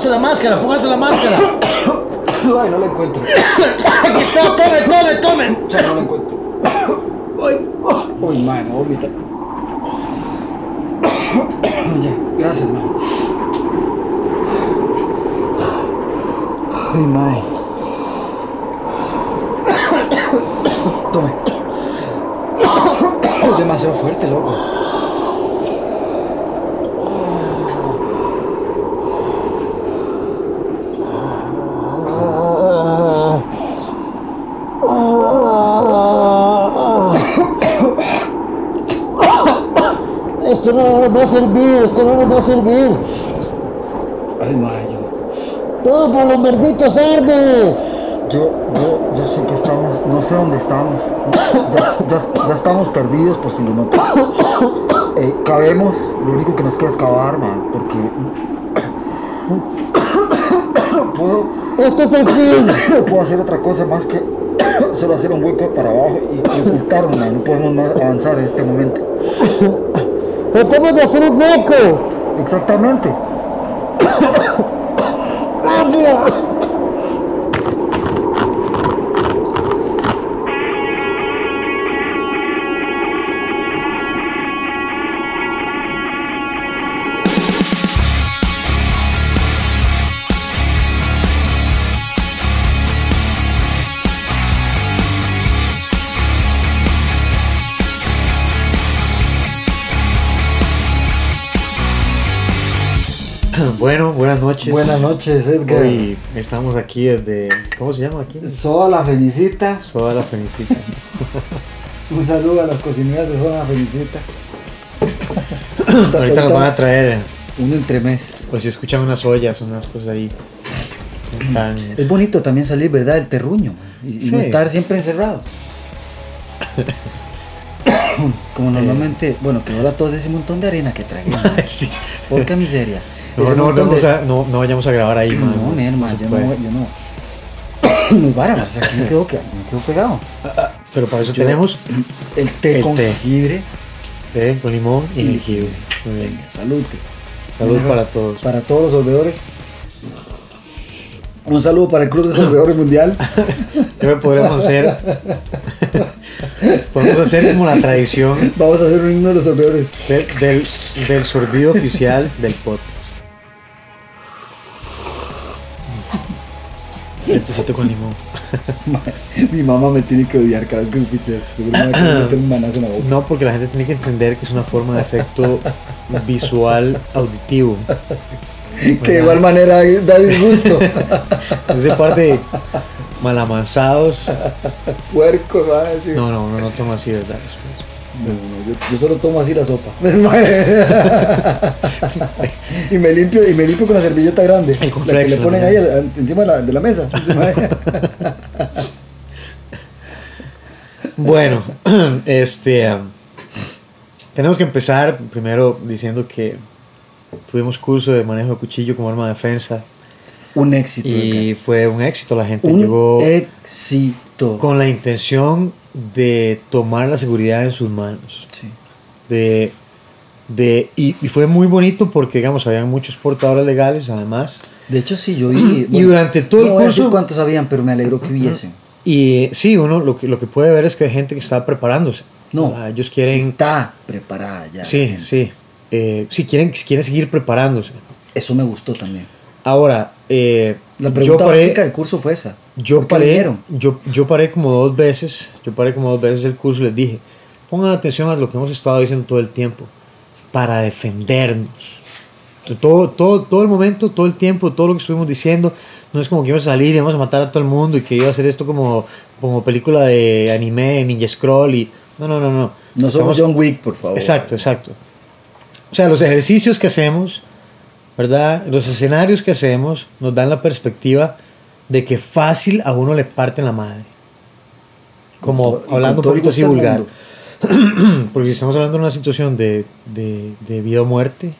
póngase la máscara, póngase la máscara. Ay, no la encuentro. Aquí está, tome, tome, tome. O sea, no la encuentro. Ay, Uy, man, no vomita. ya, gracias, man. Ay, man. Tome. Es demasiado fuerte, loco. Esto no nos va a servir, esto no nos va a servir. Ay, man, yo. Todo por los malditos árboles. Yo, yo, yo sé que estamos, no sé dónde estamos. Ya, ya- ya estamos perdidos por si lo notas. Eh, cabemos, lo único que nos queda es cavar, man, porque no puedo, Esto es el fin. no puedo hacer otra cosa más que solo hacer un hueco para abajo y, y ocultarnos, man. No podemos más avanzar en este momento. Tratemos de hacer un hueco. Exactamente. Bueno, buenas noches. Buenas noches, Edgar. Hoy estamos aquí desde. ¿Cómo se llama aquí? Soda la Felicita. Soda la Felicita. Un saludo a las cocineras de Soda la Felicita. Ahorita nos van a traer, Un entremés. por si escuchan unas ollas, unas cosas ahí. Están. Es bonito también salir, ¿verdad? Del terruño. Y, no estar siempre encerrados. Como normalmente, bueno, que ahora todo ese montón de arena que tragué. ¿no? Sí. Porca miseria. No, vamos de- a- no, no vayamos a grabar ahí, man. No, hermano, se yo no, yo no. Muy vara, o sea, aquí me quedo, que- me quedo pegado. Pero para eso Yo- tenemos El té El con té. jengibre. té con limón y Y jengibre. Muy bien. Venga, salud. Salud para todos. Para todos los solvedores. Un saludo para el Club de Solvedores Mundial. ¿Qué podremos hacer? Podemos hacer como la tradición Vamos a hacer un himno de los solvedores. del sorbido oficial del podcast. El tecito con limón. Mi mamá me tiene que odiar cada vez que escuche esto. Seguro me va a querer meter un manazo en la boca. No, porque la gente tiene que entender que es una forma de efecto visual auditivo. Que de igual manera da disgusto. Es de parte de malamanzados. Puerco, va a decir. No, no, no, no tomo así, ¿verdad? No, no, yo, yo solo tomo así la sopa. y me limpio y me limpio con la servilleta grande. La que le ponen ahí encima de la, de la mesa. Bueno, este. um, tenemos que empezar primero diciendo que tuvimos curso de manejo de cuchillo como arma de defensa un éxito. y fue un éxito. La gente un llegó éxito. Con la intención de tomar la seguridad en sus manos. Sí. De, de, y, y fue muy bonito porque, digamos, habían muchos portadores legales, además. De hecho, sí, yo vi. Y durante todo el no voy a decir curso- cuántos habían, pero me alegró que hubiesen. Y sí, uno lo que, lo que puede ver es que hay gente que está preparándose. No, Ah, ellos quieren. sí está preparada ya. Sí, sí. Eh, sí, quieren, quieren seguir preparándose. Eso me gustó también. Ahora, eh, La pregunta paré, básica del curso fue esa. yo ¿Por qué paré, yo, yo paré como dos veces, yo paré como dos veces el curso y les dije, pongan atención a lo que hemos estado diciendo todo el tiempo, para defendernos. Todo, todo, todo el momento, todo el tiempo, todo lo que estuvimos diciendo, no es como que íbamos a salir y íbamos a matar a todo el mundo y que iba a hacer esto como, como película de anime, Ninja Scroll y... No, no, no, no. No somos John Wick, por favor. Exacto, exacto. O sea, los ejercicios que hacemos, ¿verdad? Los escenarios que hacemos nos dan la perspectiva de que fácil a uno le parten la madre. Como y hablando un poquito así vulgar. Porque estamos hablando de una situación de, de, de vida o muerte.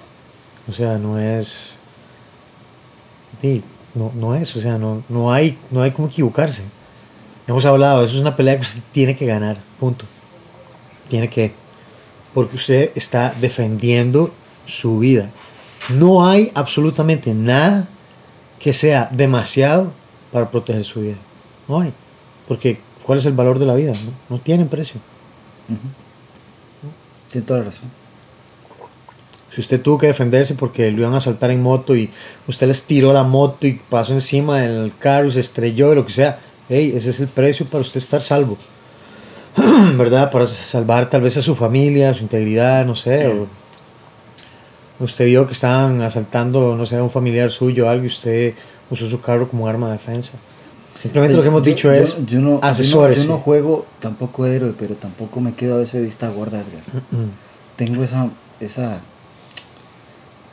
O sea, no es. sí, no, no es, o sea, no, no, hay, no hay cómo equivocarse. Hemos hablado, eso es una pelea que usted tiene que ganar, punto. Tiene que. Porque usted está defendiendo su vida. No hay absolutamente nada que sea demasiado para proteger su vida. No hay. Porque, ¿cuál es el valor de la vida? No, no tienen precio. Tiene toda la razón. Si usted tuvo que defenderse porque lo iban a asaltar en moto y usted les tiró la moto y pasó encima del carro y se estrelló y lo que sea, hey, ese es el precio para usted estar salvo. ¿Verdad? Para salvar tal vez a su familia, a su integridad, no sé. o- usted vio que estaban asaltando, no sé, a un familiar suyo o algo y usted usó su carro como arma de defensa. Simplemente lo que hemos dicho yo- es yo no, yo no- asesórese. Yo no, juego tampoco héroe, pero tampoco me quedo a veces vista gorda, Edgar. Tengo esa, esa,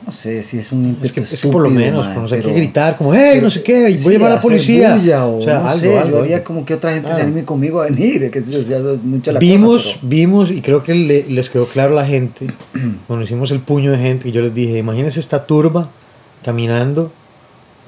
no sé si es un ímpetu Es que, es que estúpido, por lo menos, por no sé, hay que gritar como, hey, no sé qué, voy a llamar a la policía. bulla o, o sea, no algo, sé, algo, yo haría como que otra gente se anime conmigo a venir, que ya es mucha la vimos, cosa, vimos, y creo que le- les quedó claro a la gente, cuando hicimos el puño de gente, y yo les dije, imagínense esta turba caminando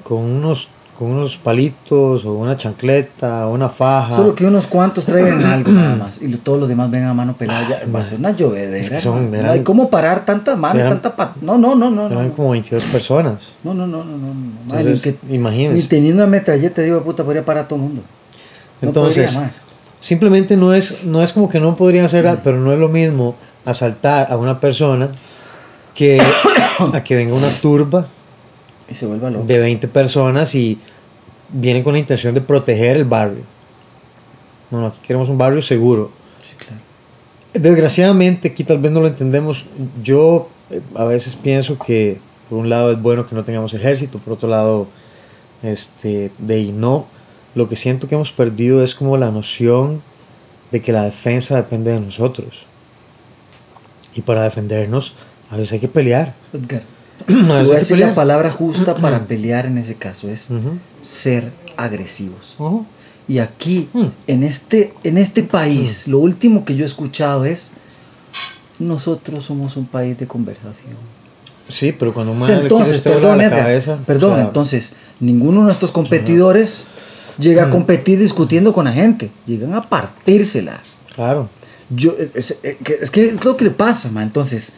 con unos, con unos palitos, o una chancleta, o una faja. solo que unos cuantos traigan algo nada más y todos los demás vengan a mano pelada, ya, va a ser una llovedera. Es que son- no hay cómo parar tantas manos, eran- tanta pat- No, no, no, no. Eran no. como 22 personas. No, no, no, no, no. no, no. Entonces, Ni que- imagínense. Ni teniendo una metralleta, digo, puta, podría parar a todo el mundo. No Entonces, podría, simplemente no es, no es como que no podrían hacer, pero no es lo mismo asaltar a una persona que a que venga una turba Y se vuelva loco. de 20 personas y vienen con la intención de proteger el barrio. No, no, aquí queremos un barrio seguro. Sí, claro. Desgraciadamente, aquí tal vez no lo entendemos. Yo eh, a veces pienso que por un lado es bueno que no tengamos ejército, por otro lado, este, de y no. Lo que siento que hemos perdido es como la noción de que la defensa depende de nosotros. Y para defendernos, a veces hay que pelear. Edgar, voy a decir la palabra justa para pelear en ese caso, es Ujú. ser agresivos. Ujú. Y aquí, Mm. en, este, en este país, lo último que yo he escuchado es, nosotros somos un país de conversación. Sí, pero cuando un O sea, man entonces, perdón, la cabeza, perdón, o sea, entonces, ninguno de nuestros competidores llega a Mm. competir discutiendo con la gente, llegan a partírsela. Claro. Yo, es, es que es que es lo que le pasa, ma. Entonces,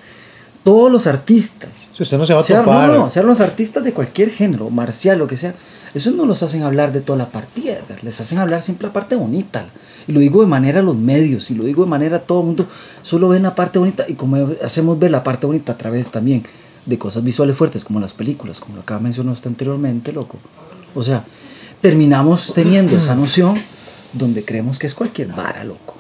todos los artistas, Si usted no se va a sean, topar. no, no, sean los artistas de cualquier género, marcial, lo que sea, esos no los hacen hablar de toda la partida, les hacen hablar siempre la parte bonita. Y lo digo de manera a los medios, y lo digo de manera a todo el mundo, solo ven la parte bonita, y como hacemos ver la parte bonita a través también de cosas visuales fuertes, como las películas, como lo acaba de mencionar usted anteriormente, loco. O sea, terminamos teniendo esa noción donde creemos que es cualquier vara, loco.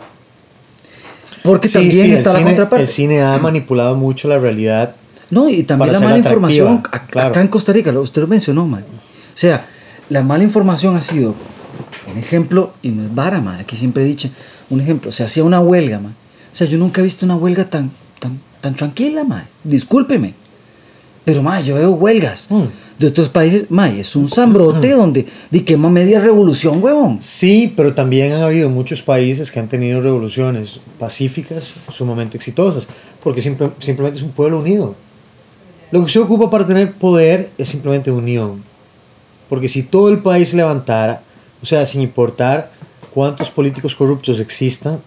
Porque Sí, también sí, está la cine- contraparte. El cine ha manipulado mucho la realidad. No, y también la mala información claro. acá en Costa Rica, usted lo mencionó, man. O sea, la mala información ha sido, un ejemplo, y no es vara, man, aquí siempre he dicho, un ejemplo, se hacía una huelga, man. O sea, yo nunca he visto una huelga tan, tan, tan tranquila, man. Discúlpeme. Pero, man, yo veo huelgas Mm. de otros países, man, es un zambrote donde de quema media revolución, huevón. Sí, pero también han habido muchos países que han tenido revoluciones pacíficas sumamente exitosas, porque simple- simplemente es un pueblo unido. Lo que se ocupa para tener poder es simplemente unión. Porque si todo el país levantara, o sea, sin importar cuántos políticos corruptos existan,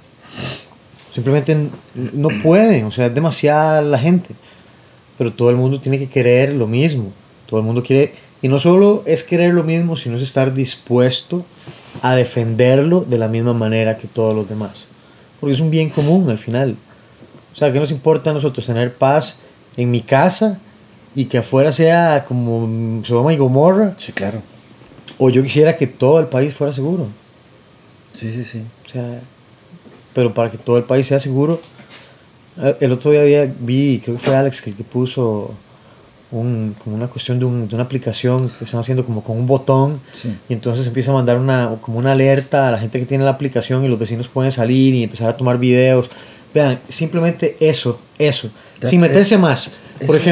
simplemente no pueden, o sea, es demasiada la gente. Pero todo el mundo tiene que querer lo mismo. Todo el mundo quiere, y no solo es querer lo mismo, sino es estar dispuesto a defenderlo de la misma manera que todos los demás. Porque es un bien común al final. O sea, ¿qué nos importa a nosotros tener paz en mi casa y que afuera sea como Sodoma y Gomorra? Sí, claro. O yo quisiera que todo el país fuera seguro. Sí, sí, sí. O sea, pero para que todo el país sea seguro, eh, el otro día había- vi, creo que fue Alex que puso un, como una cuestión de, un- de una aplicación que están haciendo como con un botón Sí. y entonces empieza a mandar una, como una alerta a la gente que tiene la aplicación y los vecinos pueden salir y empezar a tomar videos. Vean, simplemente eso, eso, That's sin it. meterse más. Eso Por es.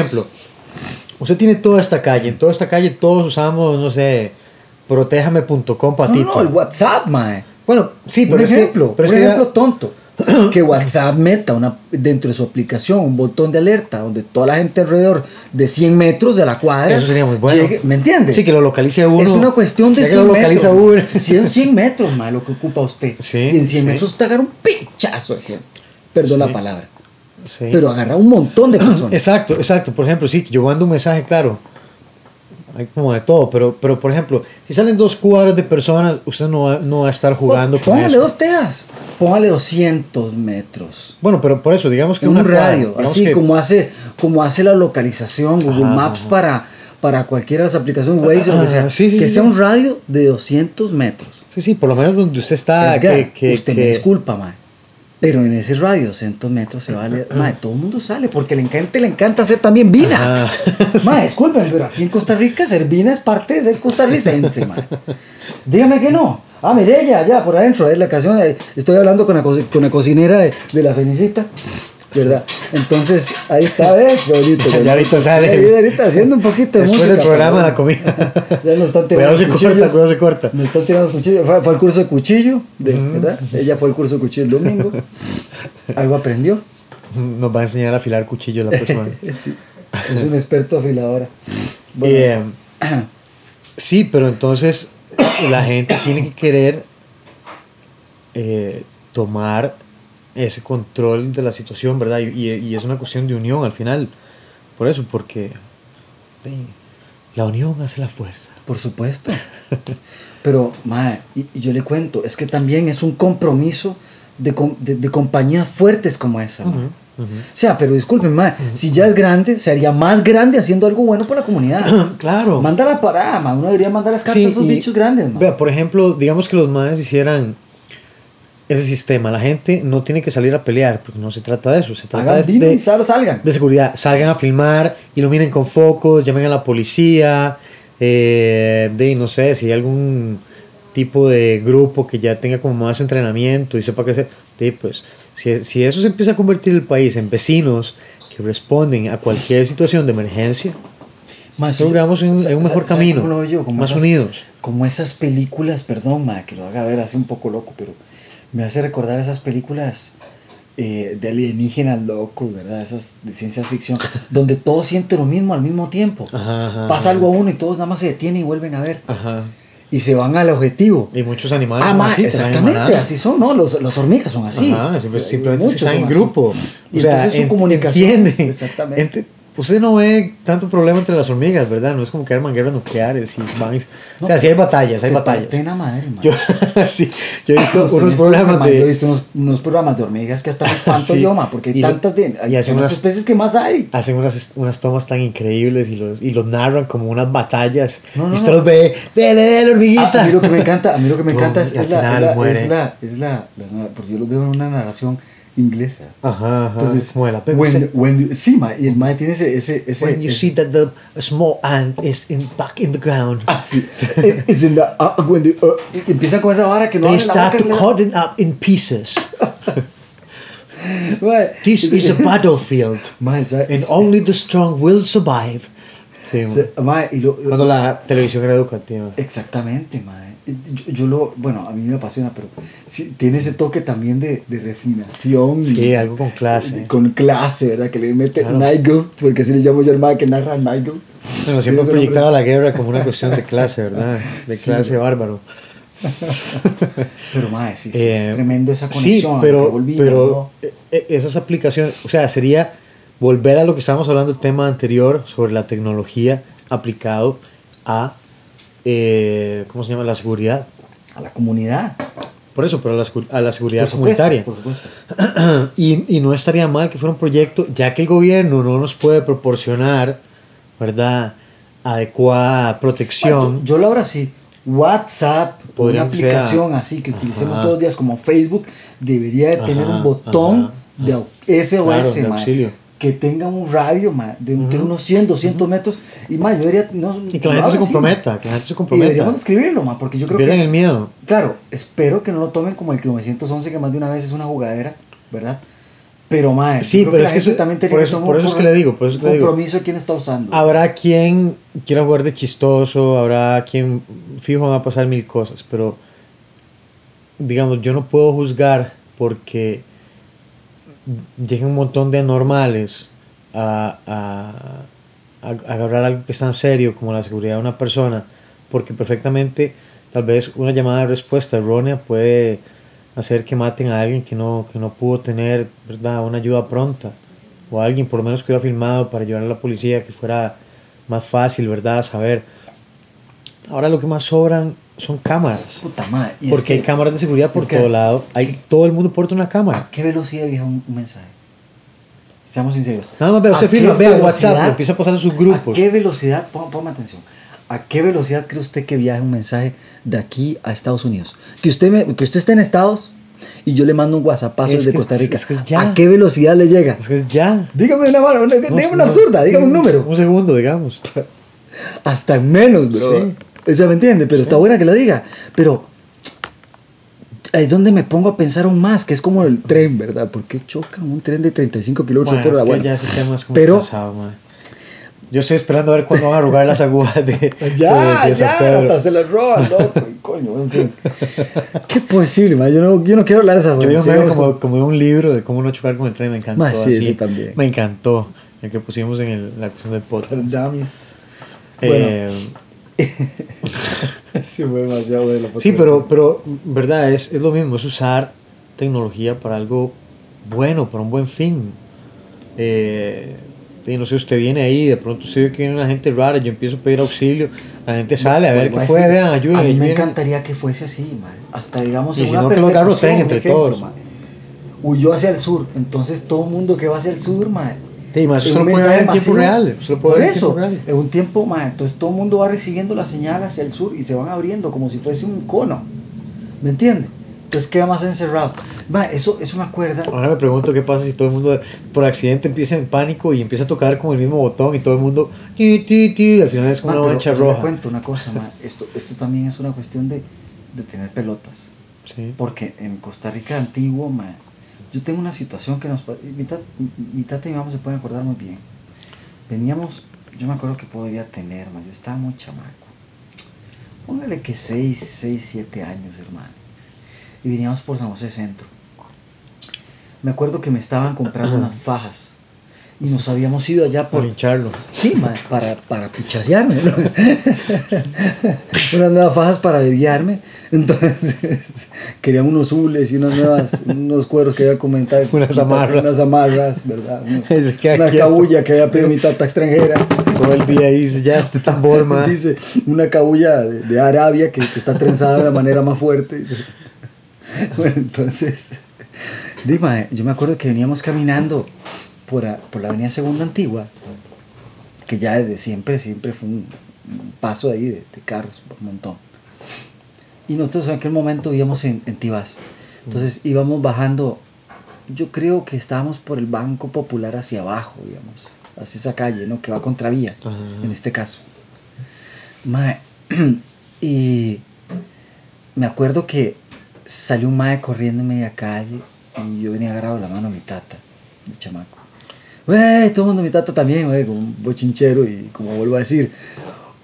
Usted tiene toda esta calle, en toda esta calle todos usamos, no sé, protéjame.com No, patito. no, el WhatsApp, mae. Bueno, sí, que- ejemplo, pero un ya- ejemplo tonto. Que WhatsApp meta una, dentro de su aplicación un botón de alerta donde toda la gente alrededor de 100 metros de la cuadra. Eso sería muy bueno. llegue- ¿Me entiendes? Sí, que lo localice uno. Es una cuestión de Ya que 100 lo localiza metros. uno. 100, 100 metros, más lo que ocupa usted. Sí, y en 100 sí. metros usted agarra un pinchazo de gente. Perdón Sí. la palabra. Sí. Pero agarra un montón de personas. Exacto, exacto. Por ejemplo, sí, yo mando un mensaje claro. hay como de todo, pero, pero por ejemplo, si salen dos cuadras de personas, usted no va, no va a estar jugando con Póngale eso. dos teas. Póngale 200 metros. Bueno, pero por eso, digamos que En una un cuadra, radio. digamos Así que- como hace, como hace la localización Google Ajá, Maps para, para cualquiera de las aplicaciones Waze o lo que sea. Ah, sí, sí, que sea un radio de 200 metros. Sí, sí, por lo menos donde usted está, Edgar, que, que, usted me que- disculpa, mae. Pero en ese radio, 200 metros, se vale. Mae, todo el mundo sale porque le encanta, le encanta hacer también vina. Mae, disculpen, pero aquí en Costa Rica ser vina es parte de ser costarricense, mae. Dígame que no. Ah, mire ella, allá por adentro, es la canción. eh, Estoy hablando con la, co- con la cocinera de, de la Felicita. ¿Verdad? Entonces, ahí está, ¿ves? Qué bonito. Ya ahorita sale. Sí, ahorita haciendo un poquito de Después música. del programa, la comida. ya nos están tirando Cuidado se corta, cuidado se corta. Me están tirando los cuchillos. Fue, fue al curso de cuchillo, de, ¿verdad? Ella fue al curso de cuchillo el domingo. Algo aprendió. Nos va a enseñar a afilar cuchillos la próxima vez. Sí. Es un experto afiladora. Eh, sí, pero entonces la gente tiene que querer eh, tomar ese control de la situación, ¿verdad? Y, y- y es una cuestión de unión al final. Por eso, porque la unión hace la fuerza. Por supuesto. Pero, mae, y, y yo le cuento, es que también es un compromiso de, com- de, de compañías fuertes como esa. mae. O sea, pero disculpen, mae, si ya es grande, se haría más grande haciendo algo bueno por la comunidad. claro. Mándala para, mae. Uno debería mandar las cartas Sí, a esos y- bichos grandes, mae. Vea, por ejemplo, digamos que los madres hicieran ese sistema. La gente no tiene que salir a pelear, porque no se trata de eso. Se trata Hagan de, vino de- y sal- salgan. de seguridad. Salgan a filmar, iluminen con focos, llamen a la policía. eh, de, no sé, si hay algún tipo de grupo que ya tenga como más entrenamiento y sepa qué hacer. de, pues, si, si eso se empieza a convertir el país en vecinos que responden a cualquier situación de emergencia, en- en un sa- mejor camino, yo? Como más esas- unidos. Como esas películas, perdón, ma, que lo haga ver así un poco loco, pero me hace recordar esas películas eh, de alienígenas locos, ¿verdad? Esas de ciencia ficción, donde todos sienten lo mismo al mismo tiempo. Ajá, ajá, Pasa ajá. algo a uno y todos nada más se detienen y vuelven a ver. Ajá. Y se van al objetivo. Y muchos animales Ah, así, exactamente, así son, ¿no? Los, los hormigas son así. Simplemente muchos están en grupo. Y entonces su en- comunicación. entiende. Exactamente. Ent- usted no ve tanto problema entre las hormigas, ¿verdad? No es como que arman guerras nucleares y van y- O sea, sí hay batallas, hay batallas. parten a madre, ma. Yo, sí, yo he visto unos programas ma, Yo he de... visto unos, unos programas de hormigas que hasta espanto Sí. yo, ma, porque hay Y tantas de. Hay y hacen unas- especies que más hay. Hacen unas, unas tomas tan increíbles y los, y los narran como unas batallas. No, no, y usted no. los ve, dele, dele, Ah, hormiguita. a mí lo que me encanta, a mí lo que me encanta es, es la, es la- es la, es la- porque yo lo veo en una narración inglesa. Ajá, ajá. Entonces, como de la when, BBC. when- sí, ma, y el mae tiene ese, ese, ese When you ese- see that the a small ant is in, back in the ground. Ah, sí. It's in the- when the- y empieza con esa vara que no They start to cut it up in pieces. This is a battlefield, and only the strong will survive. Sí, esa- mae, y lo- cuando la televisión era educativa. Exactamente, mae. Yo, yo lo, bueno, a mí me apasiona, pero sí, tiene ese toque también de, de refinación. Sí, y- algo con clase. Con clase, ¿verdad? Que le mete Claro. Nigel, porque así le llamo yo al mae que narra Nigel. Bueno, siempre ese proyectado la guerra como una cuestión de clase, ¿verdad? De Sí. clase bárbaro. nombre. Pero, mae, sí, sí, Eh, es tremendo esa Sí, conexión. lo pero, volví, pero ¿no? eh, eh, esas aplicaciones, o sea, sería volver a lo que estábamos hablando el tema anterior sobre la tecnología aplicado a, eh, ¿cómo se llama? La seguridad. A la comunidad. Por eso, pero a la, a la seguridad Por supuesto, comunitaria. por supuesto. y, y no estaría mal que fuera un proyecto, ya que el gobierno no nos puede proporcionar, ¿verdad? Adecuada protección. Yo, yo lo abro así. WhatsApp, Podría una sea- aplicación así que utilicemos Ajá. todos los días como Facebook, debería de tener Ajá, un botón ajá, de SOS, Claro, de auxilio. Que tenga un radio de, de unos 100, 200 metros. Y mae, yo debería. No, y que la gente se comprometa, que la gente se Y comprometa. deberíamos escribirlo, mae, porque yo creo Pierden que. el miedo. Claro, espero que no lo tomen como el 911, que más de una vez es una jugadera, ¿verdad? Pero, yo Sí, pero es que eso- también tiene por eso- por un eso es que le digo, por eso que le digo. compromiso de quién está usando. Habrá quien quiera jugar de chistoso, habrá quien fijo va a pasar mil cosas, pero digamos, yo no puedo juzgar porque lleguen un montón de anormales a, a, a agarrar algo que es tan serio como la seguridad de una persona, porque perfectamente tal vez una llamada de respuesta errónea puede hacer que maten a alguien que no, que no pudo tener ¿verdad? una ayuda pronta, o alguien por lo menos que hubiera filmado para ayudar a la policía, que fuera más fácil, ¿verdad? Saber. ahora lo que más sobran son cámaras. Puta madre. y es Porque hay cámaras de seguridad por todo lado. Hay, todo el mundo porta una cámara. ¿A qué velocidad viaja un, un mensaje? Seamos sinceros. Nada más ve, usted ¿A qué firma, ve velocidad- WhatsApp, empieza a pasar a sus grupos. ¿A qué velocidad, ponme atención, a qué velocidad cree usted que viaja un mensaje de aquí a Estados Unidos? Que usted, me- que usted esté en Estados y yo le mando un WhatsApp Es desde Costa Rica. es que ya. ¿A qué velocidad le llega? Es que ya. Dígame una mano, No, dígame una absurda, dígame un número. Un segundo, digamos. Hasta en menos, bro. Sí. Sea, ¿me entiende? Pero está buena que lo diga. Pero es donde me pongo a pensar aún más, que es como el tren, ¿verdad? ¿Por qué chocan un tren de 35 kilómetros Bueno, por hora? Bueno, ya ese tema es como pero pasado, man. Yo estoy esperando a ver cuándo van a arrugar las agujas de, ya, de- de ya, Pedro. hasta se las roban, loco, y coño, en fin. Qué posible, man. Yo no, yo no quiero hablar de esa Yo meme como, como de un libro de cómo no chocar con el tren, me encantó. Ma, sí, así. también. Me encantó. El que pusimos en el- la cuestión del podcast. Dummies. Eh, sí, fue demasiado bueno. sí, pero, pero, verdad, es, es lo mismo, es usar tecnología para algo bueno, para un buen fin. Eh, y no sé, usted viene ahí, de pronto usted ve que viene una gente rara, yo empiezo a pedir auxilio, la gente sale a ver qué fue, vean, ayuden. A mí me vienen. encantaría que fuese así, man. Hasta digamos Y en si una no, que los garroteen persecución, entre ejemplo, todos. man. Huyó hacia el sur, entonces todo el mundo que va hacia el sur, man. Sí, ma, eso es lo puede ver en tiempo real, eso lo puede Por ver eso, en un tiempo, man, entonces todo el mundo va recibiendo la señal hacia el sur y se van abriendo como si fuese un cono. ¿Me entiendes? Entonces queda más encerrado. Man, eso, eso me acuerda. Ahora me pregunto qué pasa si todo el mundo por accidente empieza en pánico y empieza a tocar con el mismo botón y todo el mundo ti, ti, ti, al final es como Man, una mancha roja. cuento una cosa, man. Esto, esto también es una cuestión de, de tener pelotas. Sí. Porque en Costa Rica antiguo, ma, yo tengo una situación que nos... Mi, tat- mi tata y mi mamá se pueden acordar muy bien. Veníamos, yo me acuerdo que podría tener, yo estaba muy chamaco. Póngale que 6, 6, 7 años, hermano. Y veníamos por San José Centro. Me acuerdo que me estaban comprando unas fajas. Y nos habíamos ido allá Por por, hincharlo. Sí, ma, para, para pichasearme, ¿no? unas nuevas fajas para bebiarme. Entonces, quería unos hules y unas nuevas, unos cueros que había comentado. Unas amarras. Unas amarras, ¿verdad? Unos- Se queda una cabulla que había pedido mi tata extranjera. Todo el día dice, ya este tambor, man. Dice, una cabulla de, de Arabia que, que está trenzada de la manera más fuerte. dice. Bueno, entonces, dime, yo me acuerdo que veníamos caminando por, a- por la avenida Segunda Antigua, que ya desde siempre, siempre fue un, un paso ahí de, de carros, por un montón. Y nosotros en aquel momento vivíamos en, en Tibás. Entonces íbamos bajando, yo creo que estábamos por el Banco Popular hacia abajo, digamos, hacia esa calle, ¿no? Que va contra vía, Ajá. en este caso. Mae, y me acuerdo que salió un mae corriendo en media calle y yo venía agarrado la mano a mi tata, mi chamaco. Güey, todo el mundo, mi tata también, güey, como un bochinchero y como vuelvo a decir,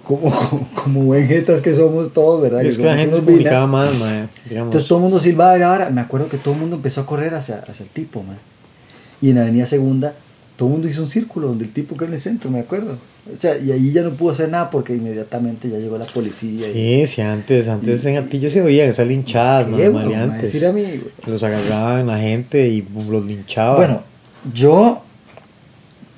como, como, como buen jetas que somos todos, ¿verdad? Es que la somos gente se comunicaba más, man. Entonces todo el mundo silbaba y ahora me acuerdo que todo el mundo empezó a correr hacia, hacia el tipo, man. Y en Avenida Segunda, todo el mundo hizo un círculo donde el tipo quedó en el centro, me acuerdo. O sea, y ahí ya no pudo hacer nada porque inmediatamente ya llegó la policía. y- Sí, sí, antes, antes en Atillo se linchadas, ¿Qué, man, güey? maleantes. Decir a mí, güey. Que Los agarraban la gente y los linchaban. Bueno, yo.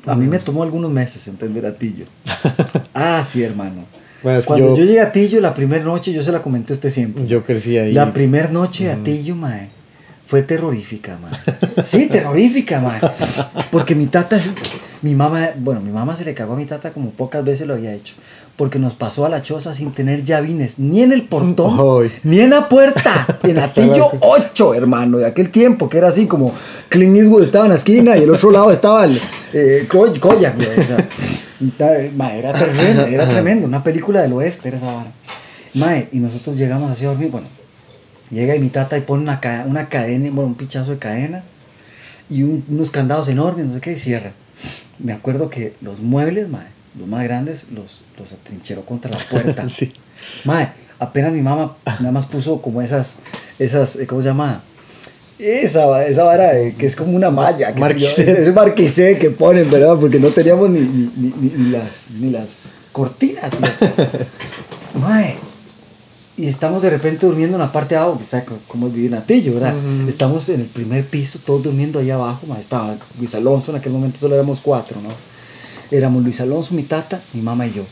A mí me tomó algunos meses entender a Tillo. ah, sí, hermano. Bueno, es que Cuando yo, yo- llegué a Tillo, la primera noche, yo se la comenté a usted siempre. yo crecí ahí. La primera noche a Tillo, mae, fue terrorífica, mae. Sí, terrorífica, mae. Porque mi tata, mi mamá, bueno, mi mamá se le cagó a mi tata como pocas veces lo había hecho. Porque nos pasó a la choza sin tener llavines, ni en el portón, ni en la puerta. En Atillo 8, hermano, de aquel tiempo, que era así como Clint Eastwood estaba en la esquina y el otro lado estaba el eh, Koy- Koyak, o sea, mae, era tremendo, era tremendo, una película del oeste era esa vara. Mae, y nosotros llegamos así a dormir, bueno, llega y mi tata y pone una, una cadena, bueno, un pichazo de cadena y un- unos candados enormes, no sé qué, y cierra. Me acuerdo que los muebles, mae, los más grandes, los, los atrincheró contra la puerta. Sí. Mae, apenas mi mamá nada más puso como esas, esas, eh, ¿cómo se llama? Esa, esa vara de- que es como una malla, que Marquisé. ese marquisé que ponen, ¿verdad? Porque no teníamos ni, ni, ni- las, ni las cortinas. Mae, y estamos de repente durmiendo en la parte de abajo, que sabe cómo es vivir en Atillo, ¿verdad? Estamos en el primer piso, todos durmiendo ahí abajo, mae, estaba Luis Alonso, en aquel momento solo éramos cuatro, ¿no? Éramos Luis Alonso, mi tata, mi mamá y yo.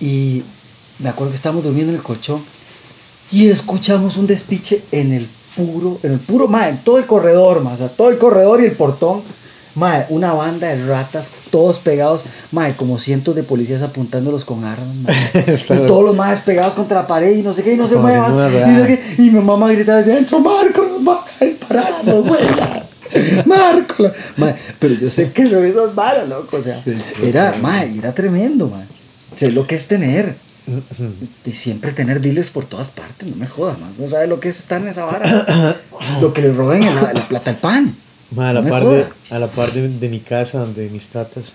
Y me acuerdo que estábamos durmiendo en el colchón y escuchamos un despiche en el puro, en el puro, en todo el corredor, mae, o sea, todo el corredor y el portón. Mae, una banda de ratas, todos pegados, mae, como cientos de policías apuntándolos con armas, mae. Y todos los maes pegados contra la pared y no sé qué, y no se Como muevan. haciendo una Y, no redada. sé qué, y mi mamá gritaba desde adentro, Marco, nos van a disparar los. Marco. Mae, pero yo sé que son esas varas, loco. O sea, era, mae, era tremendo, mae. Sé lo que es tener. Y siempre tener diles por todas partes, no me jodas, más. No sabes lo que es estar en esa vara. lo que le roben en la, la plata al pan. Ma, a, la par de, a la par de, de mi casa, donde mis tatas,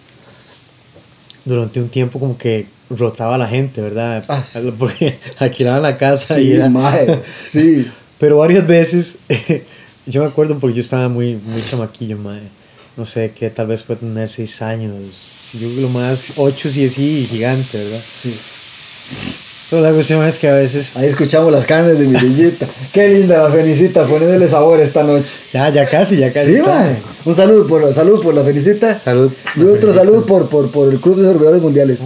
durante un tiempo como que rotaba la gente, ¿verdad? Ah, sí. Porque alquilaban la casa y Sí, era... mae, sí. Pero varias veces, yo me acuerdo porque yo estaba muy, muy chamaquillo, mae. No sé, que tal vez puede tener seis años. Yo lo más ocho sí así, gigante, ¿verdad? sí. Pero la cuestión es que a veces, Ahí escuchamos las carnes de mi bellita. Qué linda la felicita, poniéndole sabor esta noche. ya, ya casi, ya casi Sí, está. Un saludo por, salud por la felicita. Salud. Y otro salud por, por, por el Club de Servidores Mundiales.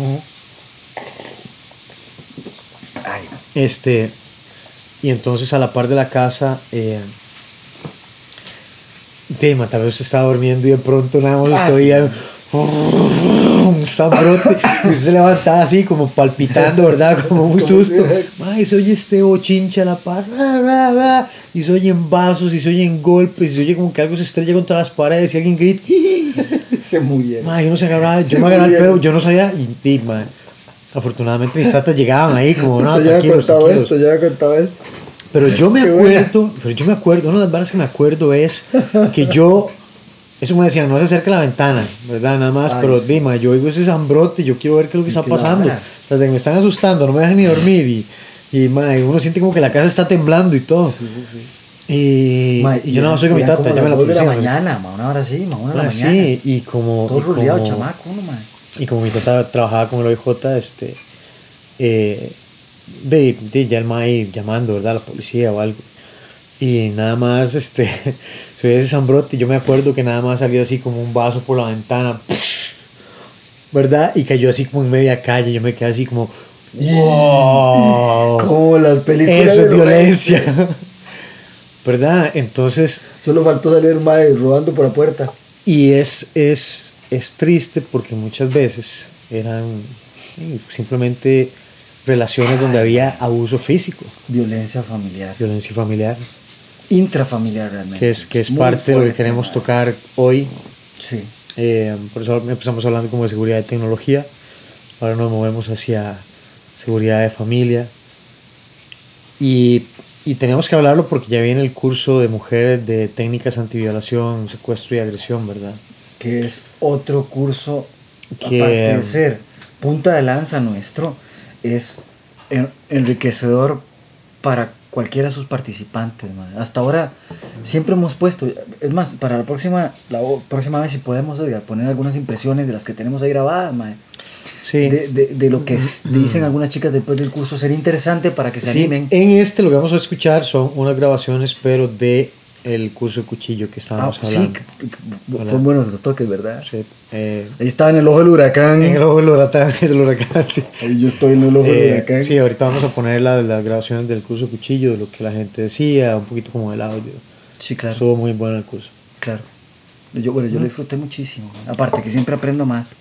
Ay, Este, y entonces a la par de la casa, eh, Tema, tal vez usted estaba durmiendo y de pronto nada más Ah, usted oía un zambrote y usted se levantaba así como palpitando, ¿verdad? Como un susto. Ay, se oye este bochinche a la par, y se oyen vasos, y se oyen golpes, y se oye como que algo se estrella contra las paredes y alguien grita. se murieron. Ma, yo no se agarraba, Se yo me agarraba el pelo, yo no sabía, y, ma, afortunadamente mis tatas llegaban ahí como, no, ya tranquilos, contado esto, ya ha contado esto. Pero yo me acuerdo, pero yo me acuerdo, una de las varas que me acuerdo es que yo, eso me decían, no se acerque a la ventana, ¿verdad? Nada más, Ay, pero sí. dima, yo oigo ese zambrote, yo quiero ver qué es lo que está pasando. O sea, me están asustando, no me dejan ni dormir y, y uno siente como que la casa está temblando y todo. Y, Ma, y yo nada más oigo a mi tata, llame a la de la mañana, ma, una hora así, ma, una de la Ma, mañana. sí, y como... Todo rodeado, chamaco, uno, ma. y como mi tata trabajaba con el OIJ, este, eh, de, de ya el MAI llamando, ¿verdad? A la policía o algo. Y nada más, este, oía ese zambrote. y Yo me acuerdo que nada más salió así como un vaso por la ventana, ¿verdad? Y cayó así como en media calle. Yo me quedé así como, ¡Wow! Como las películas Eso es violencia. ¿Verdad? Entonces, Solo faltó salir un mae rodando por la puerta. Y es, es, es triste porque muchas veces eran simplemente relaciones donde había abuso físico, Violencia familiar. violencia familiar, Intrafamiliar realmente. que es, que es Muy parte de lo que queremos tocar hoy. Sí. Eh, por eso empezamos hablando como de seguridad de tecnología, ahora nos movemos hacia seguridad de familia. Y, y tenemos que hablarlo porque ya viene el curso de mujeres de técnicas antiviolación, secuestro y agresión, ¿verdad? Que es otro curso Que- aparte de ser punta de lanza nuestro, es en- enriquecedor para cualquiera de sus participantes. mae. Hasta ahora siempre hemos puesto, es más, para la próxima, la próxima vez si podemos Edgar, poner algunas impresiones de las que tenemos ahí grabadas, mae. Sí. de, de, de lo que dicen algunas chicas después del curso. Sería interesante para que se Sí, animen. en este lo que vamos a escuchar son unas grabaciones, pero de el curso de cuchillo que Ah, estábamos sí, hablando. Hola. fueron buenos los toques, ¿verdad? Sí, eh, Ahí estaba en el ojo del huracán. en el ojo del huracán, del huracán, sí. Ahí yo estoy en el ojo del Eh, huracán. sí, ahorita vamos a poner la- las grabaciones del curso de cuchillo, de lo que la gente decía, un poquito como el audio. Sí, claro. Estuvo muy bueno el curso. Claro. Yo, bueno, yo lo disfruté muchísimo. Aparte que siempre aprendo más.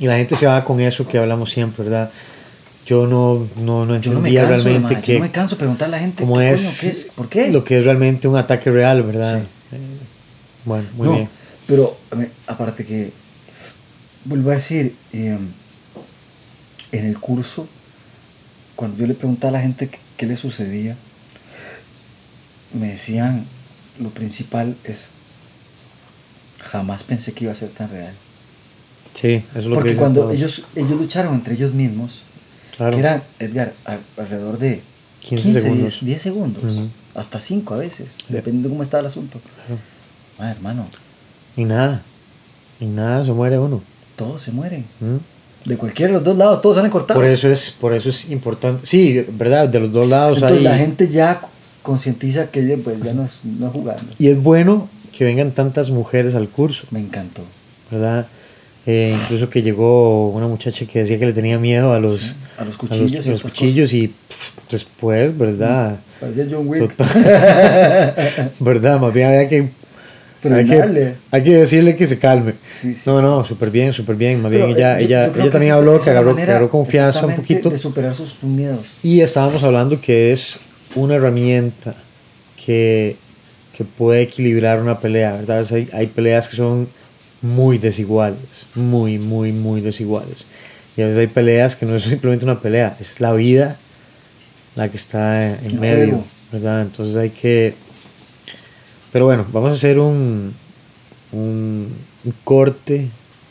Y la gente se va con eso que hablamos siempre, ¿verdad? Yo no, no, no entendía canso, realmente que yo no me canso de preguntarle a la gente cómo ¿qué es, coño, qué es, ¿por qué? lo que es realmente un ataque real, ¿verdad? Sí. Eh, bueno, muy no, bien. pero aparte que vuelvo a decir eh, en el curso cuando yo le preguntaba a la gente qué, qué le sucedía me decían lo principal es jamás pensé que iba a ser tan real Sí, eso es lo que porque cuando ellos ellos lucharon entre ellos mismos Claro. que eran Edgar a- alrededor de 15 15, segundos. 10, 10 segundos hasta 5 a veces dependiendo de cómo estaba el asunto Claro. Ah, hermano Y nada, y nada se muere uno. todos se mueren ¿Mm? De cualquiera de los dos lados, todos salen cortados. Por eso es, por eso es importante. Sí, verdad, de los dos lados Entonces hay- la gente ya concientiza que pues, ya no es, no es jugando. Y es bueno que vengan tantas mujeres al curso, Me encantó. ¿verdad? Eh, incluso que llegó una muchacha que decía que le tenía miedo a los, a los a cuchillos y a los estas cuchillos y después, ¿verdad? Parecía John Wick. Total. ¿Verdad? Más bien había que, hay que, hay que decirle que se calme. Sí, sí. No, no, súper bien, súper bien. Más Pero, bien ella, eh, yo- ella, yo creo ella también habló que agarró, confianza un poquito. De superar sus sus miedos. Y estábamos hablando que es una herramienta que, que puede equilibrar una pelea, ¿verdad? O sea, hay, hay peleas que son muy desiguales, muy, muy, muy desiguales. Y a veces hay peleas que no es simplemente una pelea, es la vida la que está en, medio. ¿verdad? Entonces hay que... Pero bueno, vamos a hacer un, un, un corte,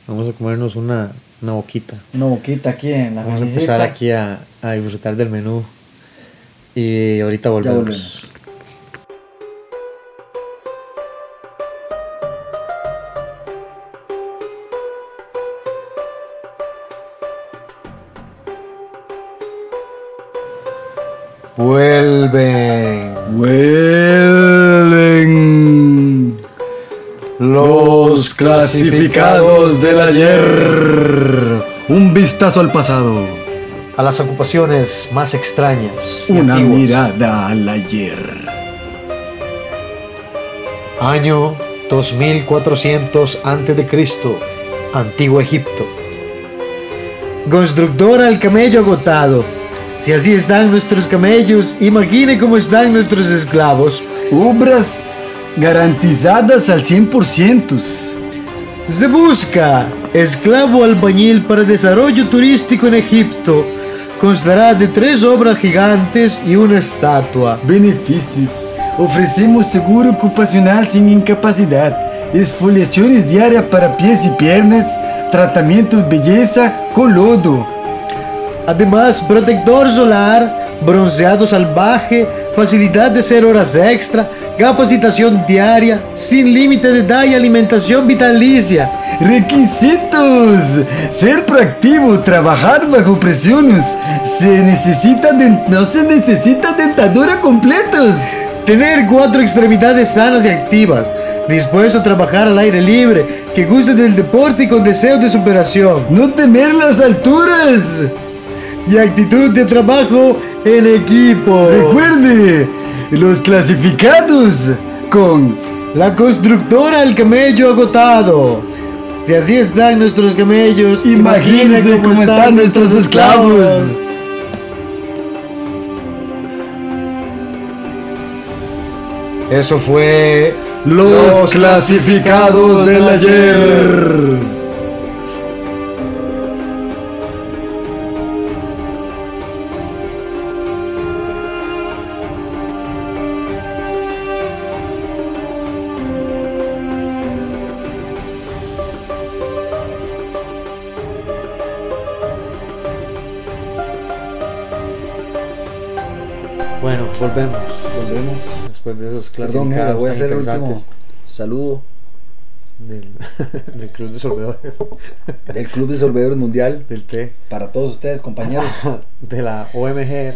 vamos a comernos una, una boquita. Una boquita aquí en la Vamos a empezar aquí a, a disfrutar del menú. Y ahorita volvemos. Vuelven Vuelven los clasificados del ayer. Un vistazo al pasado. a las ocupaciones más extrañas. Una mirada al ayer. Año 2400 a.C. Antiguo Egipto. Constructor al camello agotado. Si así están nuestros camellos, imagine cómo están nuestros esclavos. Obras garantizadas al 100%. Se busca esclavo albañil para desarrollo turístico en Egipto. Constará de tres obras gigantes y una estatua. Benefícios. Ofrecemos seguro ocupacional sin incapacidad, exfoliaciones diarias para pies y piernas, tratamientos belleza con lodo. Además, protector solar, bronceado salvaje, facilidad de hacer horas extra, capacitación diaria, sin límite de edad y alimentación vitalicia. Requisitos: ser proactivo, trabajar bajo presiones. Se necesita den- no se necesita dentadura completos. Tener cuatro extremidades sanas y activas, dispuesto a trabajar al aire libre, que guste del deporte y con deseos de superación. No temer las alturas. Y actitud de trabajo en equipo. Recuerde, los clasificados con La constructora El Camello Agotado. Si así están nuestros camellos, Imagínense cómo están nuestros esclavos. Eso fue los clasificados del ayer. Hacer el último saludo del, del Club de Sorbedores, del Club de Sorbedores Mundial del té, para todos ustedes, compañeros de la OMG.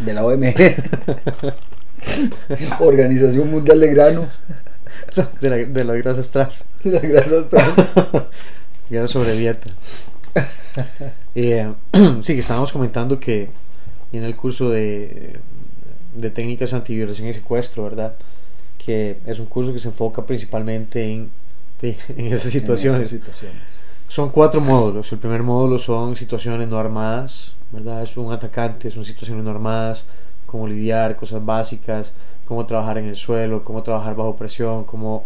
de la OMG, Organización Mundial de Grano, De, la, de las grasas trans. de las grasas trans. Y era sobre dieta. Eh, sí, que estábamos comentando que en el curso de, de técnicas antiviolación y secuestro, ¿verdad? Que es un curso que se enfoca principalmente en, en esas situaciones. En esas situaciones. Son cuatro módulos. El primer módulo son situaciones no armadas, ¿verdad? Es un atacante, son situaciones no armadas, cómo lidiar, cosas básicas, cómo trabajar en el suelo, cómo trabajar bajo presión, cómo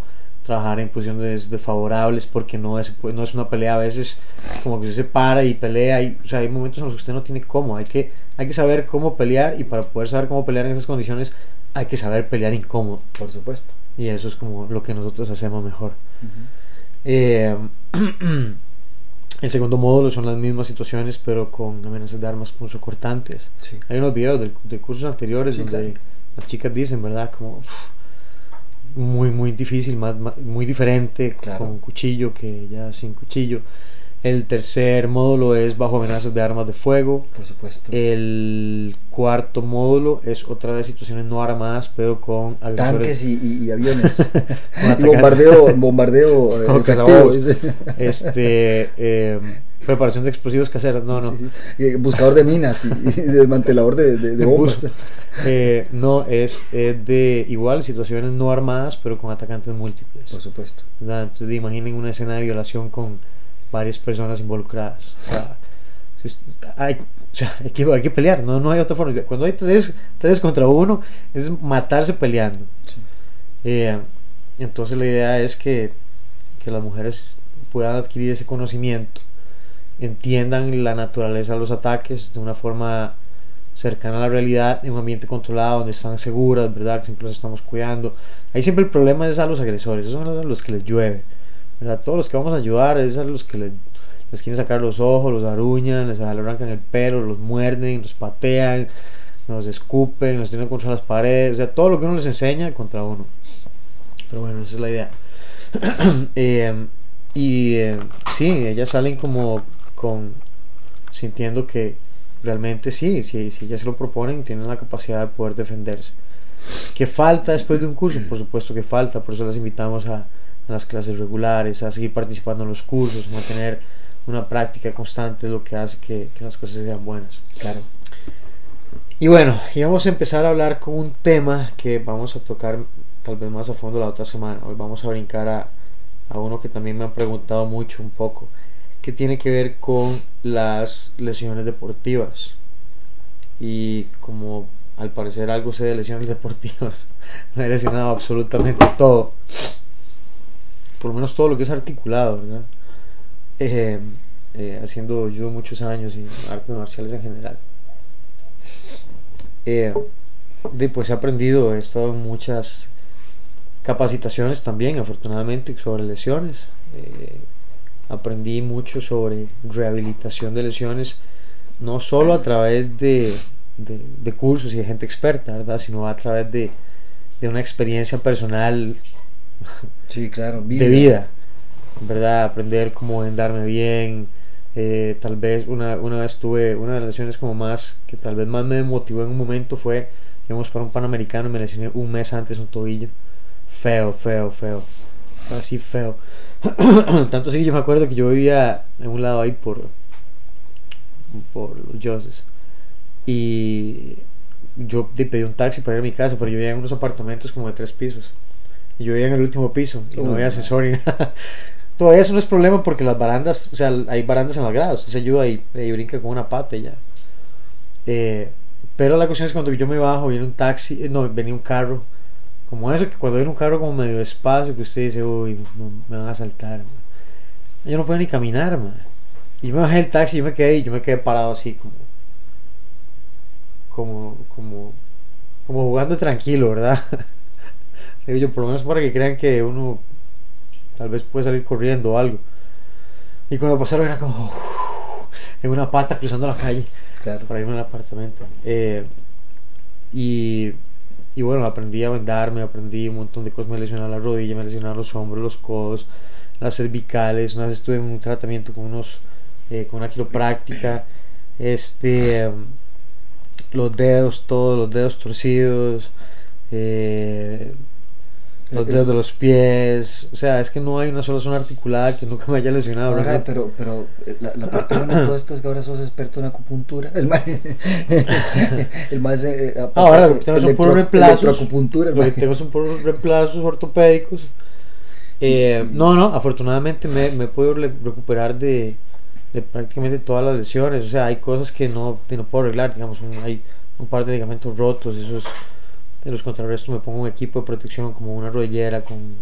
trabajar en posiciones desfavorables, porque no es, pues, no es una pelea a veces como que usted se para y pelea, y, o sea, hay momentos en los que usted no tiene cómo, hay que, hay que saber cómo pelear y para poder saber cómo pelear en esas condiciones hay que saber pelear incómodo. Por supuesto. Y eso es como lo que nosotros hacemos mejor. Eh, el segundo módulo son las mismas situaciones, pero con amenazas de armas punzocortantes. Sí. Hay unos videos de, de cursos anteriores Sí, donde claro. las chicas dicen, ¿verdad? Como muy, muy difícil, más, más- muy diferente Claro. con cuchillo que ya sin cuchillo. El tercer módulo es bajo amenazas de armas de fuego. Por supuesto. El cuarto módulo es otra vez situaciones no armadas, pero con agresores. Tanques y, y- y aviones. bombardeo, bombardeo eh. Este, eh, preparación de explosivos caseros. No, no. Sí, sí. Eh, Buscador de minas y, y desmantelador de, de- de bombas. Eh, no, es, es de igual situaciones no armadas, pero con atacantes múltiples. Por supuesto. ¿verdad? Entonces imaginen una escena de violación con varias personas involucradas. O sea, hay, o sea, hay que, hay que pelear, no, no hay otra forma. Cuando hay tres, tres contra uno, es matarse peleando. Sí. Eh, entonces la idea es que, que las mujeres puedan adquirir ese conocimiento, entiendan la naturaleza de los ataques de una forma cercana a la realidad, en un ambiente controlado, donde están seguras, ¿verdad? Que siempre los estamos cuidando. Ahí siempre el problema es a los agresores, esos son los, que les llueve, ¿verdad? Todos los que vamos a ayudar es a los que les, les quieren sacar los ojos, los aruñan, les arrancan el pelo, los muerden, los patean, nos escupen, nos tienen contra las paredes, o sea, todo lo que uno les enseña contra uno. Pero bueno, esa es la idea. Eh, y eh, sí, ellas salen como con sintiendo que realmente sí, si, si ellas se lo proponen, tienen la capacidad de poder defenderse. ¿Qué falta después de un curso? Por supuesto que falta, por eso las invitamos a, a las clases regulares, a seguir participando en los cursos, mantener una práctica constante es lo que hace que, que las cosas sean buenas. Claro. Y bueno, y vamos a empezar a hablar con un tema que vamos a tocar tal vez más a fondo la otra semana. Hoy vamos a brincar a, a uno que también me han preguntado mucho un poco, que tiene que ver con las lesiones deportivas. Y como al parecer algo sé de lesiones deportivas, me he lesionado absolutamente todo. Por lo menos todo lo que es articulado. Eh, eh, haciendo judo muchos años y artes marciales en general. Eh, de, pues he aprendido, he estado en muchas capacitaciones también, afortunadamente, sobre lesiones. Eh, aprendí mucho sobre rehabilitación de lesiones, no solo a través de, de, de cursos y de gente experta, ¿verdad? Sino a través de, de una experiencia personal Sí, claro. de vida, ¿verdad? Aprender cómo vendarme bien. eh, tal vez una, una vez tuve una de las lesiones como más, que tal vez más me motivó en un momento fue, íbamos para un panamericano y me lesioné un mes antes un tobillo. Feo, feo, feo. Así feo. Tanto así que yo me acuerdo que yo vivía en un lado ahí por, por los Joses. Y yo pedí un taxi para ir a mi casa, pero yo vivía en unos apartamentos como de tres pisos. Y yo vivía en el último piso y no Uy, había no. ascensor ni nada. Todavía eso no es problema porque las barandas, o sea, hay barandas en las gradas, usted se ayuda y, y brinca con una pata y ya. Eh, pero la cuestión es cuando yo me bajo, viene un taxi, eh, no, venía un carro, como eso, que cuando viene un carro como medio despacio, que usted dice, uy, me van a saltar. man". Yo no puedo ni caminar, man. Y yo me bajé del taxi, yo me quedé, y yo me quedé parado así como, como, como, como jugando tranquilo, ¿verdad? Digo yo, por lo menos para que crean que uno tal vez puede salir corriendo o algo. Y cuando pasaron era como en una pata cruzando la calle Claro. para irme al apartamento. Eh, y, y bueno, aprendí a vendarme, aprendí un montón de cosas. Me lesionaron la rodilla, me lesionaron los hombros, los codos, las cervicales. Una vez estuve en un tratamiento con unos eh, con una quiropráctica. Este, los dedos, todos los dedos torcidos. eh, los dedos de los pies, o sea, es que no hay una sola zona articulada que nunca me haya lesionado. Ahora, pero, pero eh, la, la parte buena de todo esto es que ahora sos experto en acupuntura. El más, el más eh, Ah, Ahora lo que tenemos son puros reemplazos. Lo que tengo son puros reemplazos ortopédicos. Eh, no, no, afortunadamente me, me he podido re- recuperar de, de prácticamente todas las lesiones. O sea, hay cosas que no, que no puedo arreglar. Digamos, un- hay un par de ligamentos rotos. Esos, de los contrarrestos me pongo un equipo de protección como una rodillera con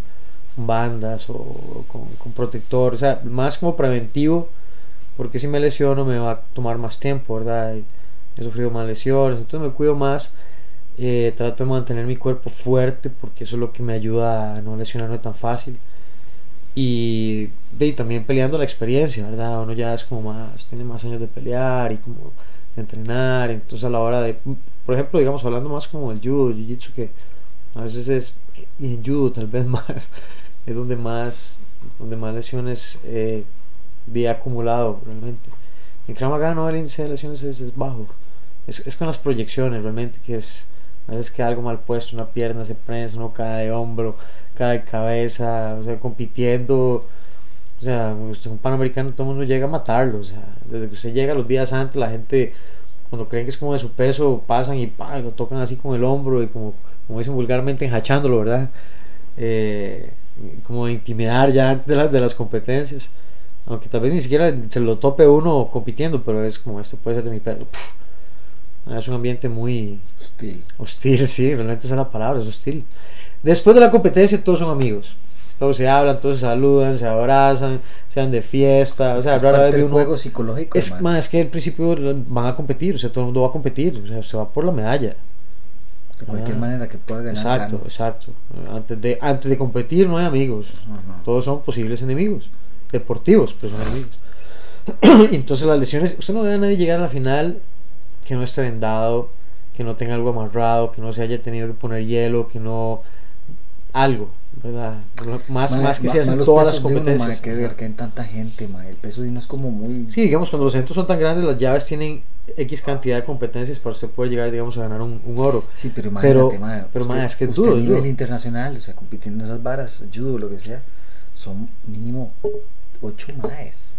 bandas o con, con protector. O sea, más como preventivo. Porque si me lesiono me va a tomar más tiempo, ¿verdad? He sufrido más lesiones. Entonces me cuido más. Eh, trato de mantener mi cuerpo fuerte porque eso es lo que me ayuda a no lesionarme tan fácil. Y, y también peleando la experiencia, ¿verdad? Uno ya es como más, tiene más años de pelear y como de entrenar. Entonces a la hora de, por ejemplo, digamos, hablando más como del judo, jiu-jitsu, que a veces es, y en judo tal vez más, es donde más, donde más lesiones eh, acumulado realmente. En Krav Maga no, el índice de lesiones es, es bajo. Es, es con las proyecciones realmente, que es a veces queda algo mal puesto, una pierna se prensa, uno cae de hombro, cae de cabeza, o sea, compitiendo. O sea, usted un panamericano, todo el mundo llega a matarlo. O sea, desde que usted llega los días antes, la gente, cuando creen que es como de su peso, pasan y pa, lo tocan así con el hombro y como, como dicen vulgarmente, enjachándolo, ¿verdad? Eh, como de intimidar ya antes de, las de las competencias. Aunque tal vez ni siquiera se lo tope uno compitiendo, pero es como, esto puede ser de mi peso. Puf. Es un ambiente muy Hostil. hostil, sí, realmente esa es la palabra, es hostil. Después de la competencia todos son amigos. Todos se hablan, todos se saludan, se abrazan, se van de fiesta. O sea, es rara parte vez del ve uno- juego psicológico. Es más, es que al principio van a competir, o sea, todo el mundo va a competir, o sea, se va por la medalla. de cualquier Ah. manera que pueda ganar. Exacto, exacto. Antes de, antes de competir no hay amigos, todos son posibles enemigos, deportivos, pero son enemigos. Y Entonces las lesiones, usted no ve a nadie llegar a la final que no esté vendado, que no tenga algo amarrado, que no se haya tenido que poner hielo, que no... algo, ¿verdad? Más, Ma- más que ma- se hacen todas las uno, competencias. ma, que ver que hay tanta gente, ma, el peso de uno es como muy... Sí, digamos, cuando los eventos son tan grandes, las llaves tienen X cantidad de competencias para usted poder llegar, digamos, a ganar un, un oro. Sí, pero imagínate, Pero- ma, pero, usted, es que usted a nivel internacional, o sea, compitiendo en esas varas, judo, lo que sea, son mínimo 8 maes.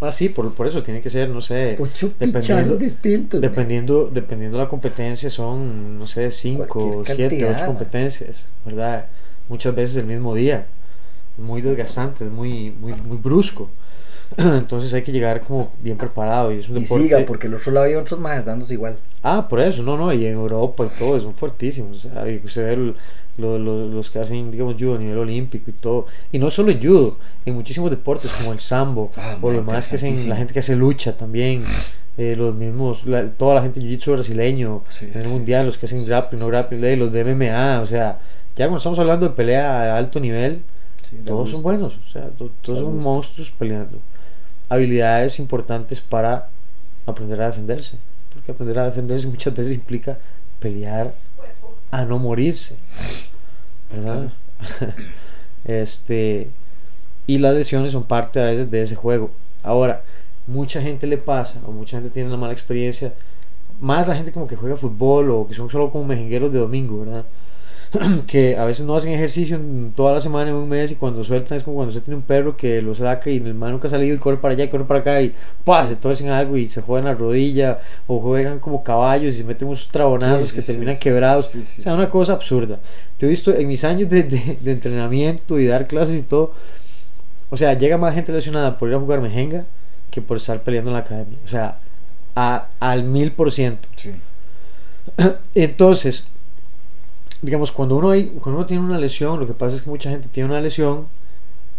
Ah, sí, por, por eso tiene que ser, no sé, 8 dependiendo, distintos. dependiendo, dependiendo de la competencia, son, no sé, 5, Cualquier 7, cantidad, 8 ma. competencias, ¿verdad? Muchas veces el mismo día. Es muy desgastante, es muy, muy, muy brusco. Entonces hay que llegar como bien preparado y es un Y deporte. siga, porque el otro lado hay otros maes dándose igual. Ah, por eso, no, no, y en Europa y todo, son fuertísimos. O sea, y usted ve el- lo- lo- los que hacen, digamos, judo a nivel olímpico y todo. Y no solo en judo, en muchísimos deportes como el sambo, Ah, o los más que hacen, la gente que hace lucha también, eh, los mismos, la- toda la gente de jiu-jitsu brasileño, Sí, a nivel sí. mundial, los que hacen grappling, no grappling, eh, los de MMA, o sea, ya cuando estamos hablando de pelea a alto nivel, Sí, todos son buenos, o sea, to- todos Da son monstruos peleando. Habilidades importantes para aprender a defenderse, porque aprender a defenderse muchas veces implica pelear a no morirse, ¿verdad? este y las lesiones son parte a veces de ese juego. Ahora, mucha gente le pasa o mucha gente tiene una mala experiencia, más la gente como que juega fútbol o que son solo como mejengueros de domingo, ¿verdad? que a veces no hacen ejercicio toda la semana en un mes y cuando sueltan es como cuando usted tiene un perro que lo saca y el man nunca ha salido y corre para allá y corre para acá y ¡pah! se torcen algo y se joden la rodilla o juegan como caballos y se meten unos trabonazos Sí, que sí, terminan quebrados o sea una cosa absurda yo he visto en mis años de, de- de entrenamiento y dar clases y todo o sea llega más gente lesionada por ir a jugar mejenga que por estar peleando en la academia o sea a- al mil por ciento entonces, digamos, cuando uno, hay, cuando uno tiene una lesión, lo que pasa es que mucha gente tiene una lesión,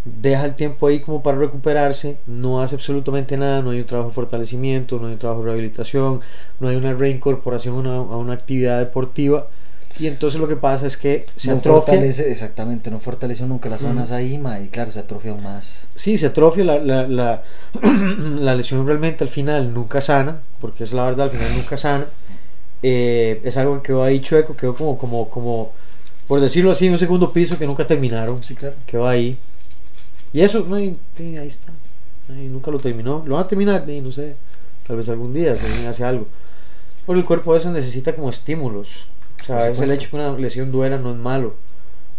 deja el tiempo ahí como para recuperarse, no hace absolutamente nada, no hay un trabajo de fortalecimiento, no hay un trabajo de rehabilitación, no hay una reincorporación a una, a una actividad deportiva. Y entonces lo que pasa es que se no atrofia. fortalece, exactamente, no fortaleció nunca las zonas ahí, ma, y claro, se atrofia aún más. Sí, se atrofia la, la, la, la lesión realmente al final nunca sana, porque es la verdad, al final nunca sana. Eh, es algo que quedó ahí chueco, quedó como, como, como, por decirlo así, en un segundo piso que nunca terminaron. Sí, claro. Quedó ahí. Y eso, no, y- y ahí está. Ahí nunca lo terminó. Lo van a terminar, no sé, tal vez algún día, alguien hace algo. Porque el cuerpo a veces necesita como estímulos. O sea, a veces el hecho que una lesión duela no es malo.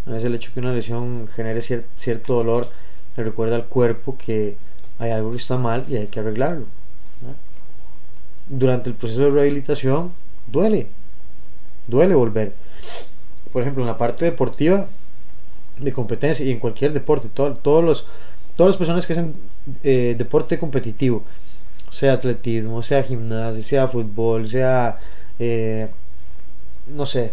A veces el hecho que una lesión genere cier- cierto dolor le recuerda al cuerpo que hay algo que está mal y hay que arreglarlo. ¿verdad? Durante el proceso de rehabilitación duele, duele volver. Por ejemplo, en la parte deportiva de competencia y en cualquier deporte, todo- todos los, todas las personas que hacen eh, deporte competitivo, sea atletismo, sea gimnasia, sea fútbol, sea, eh, no sé,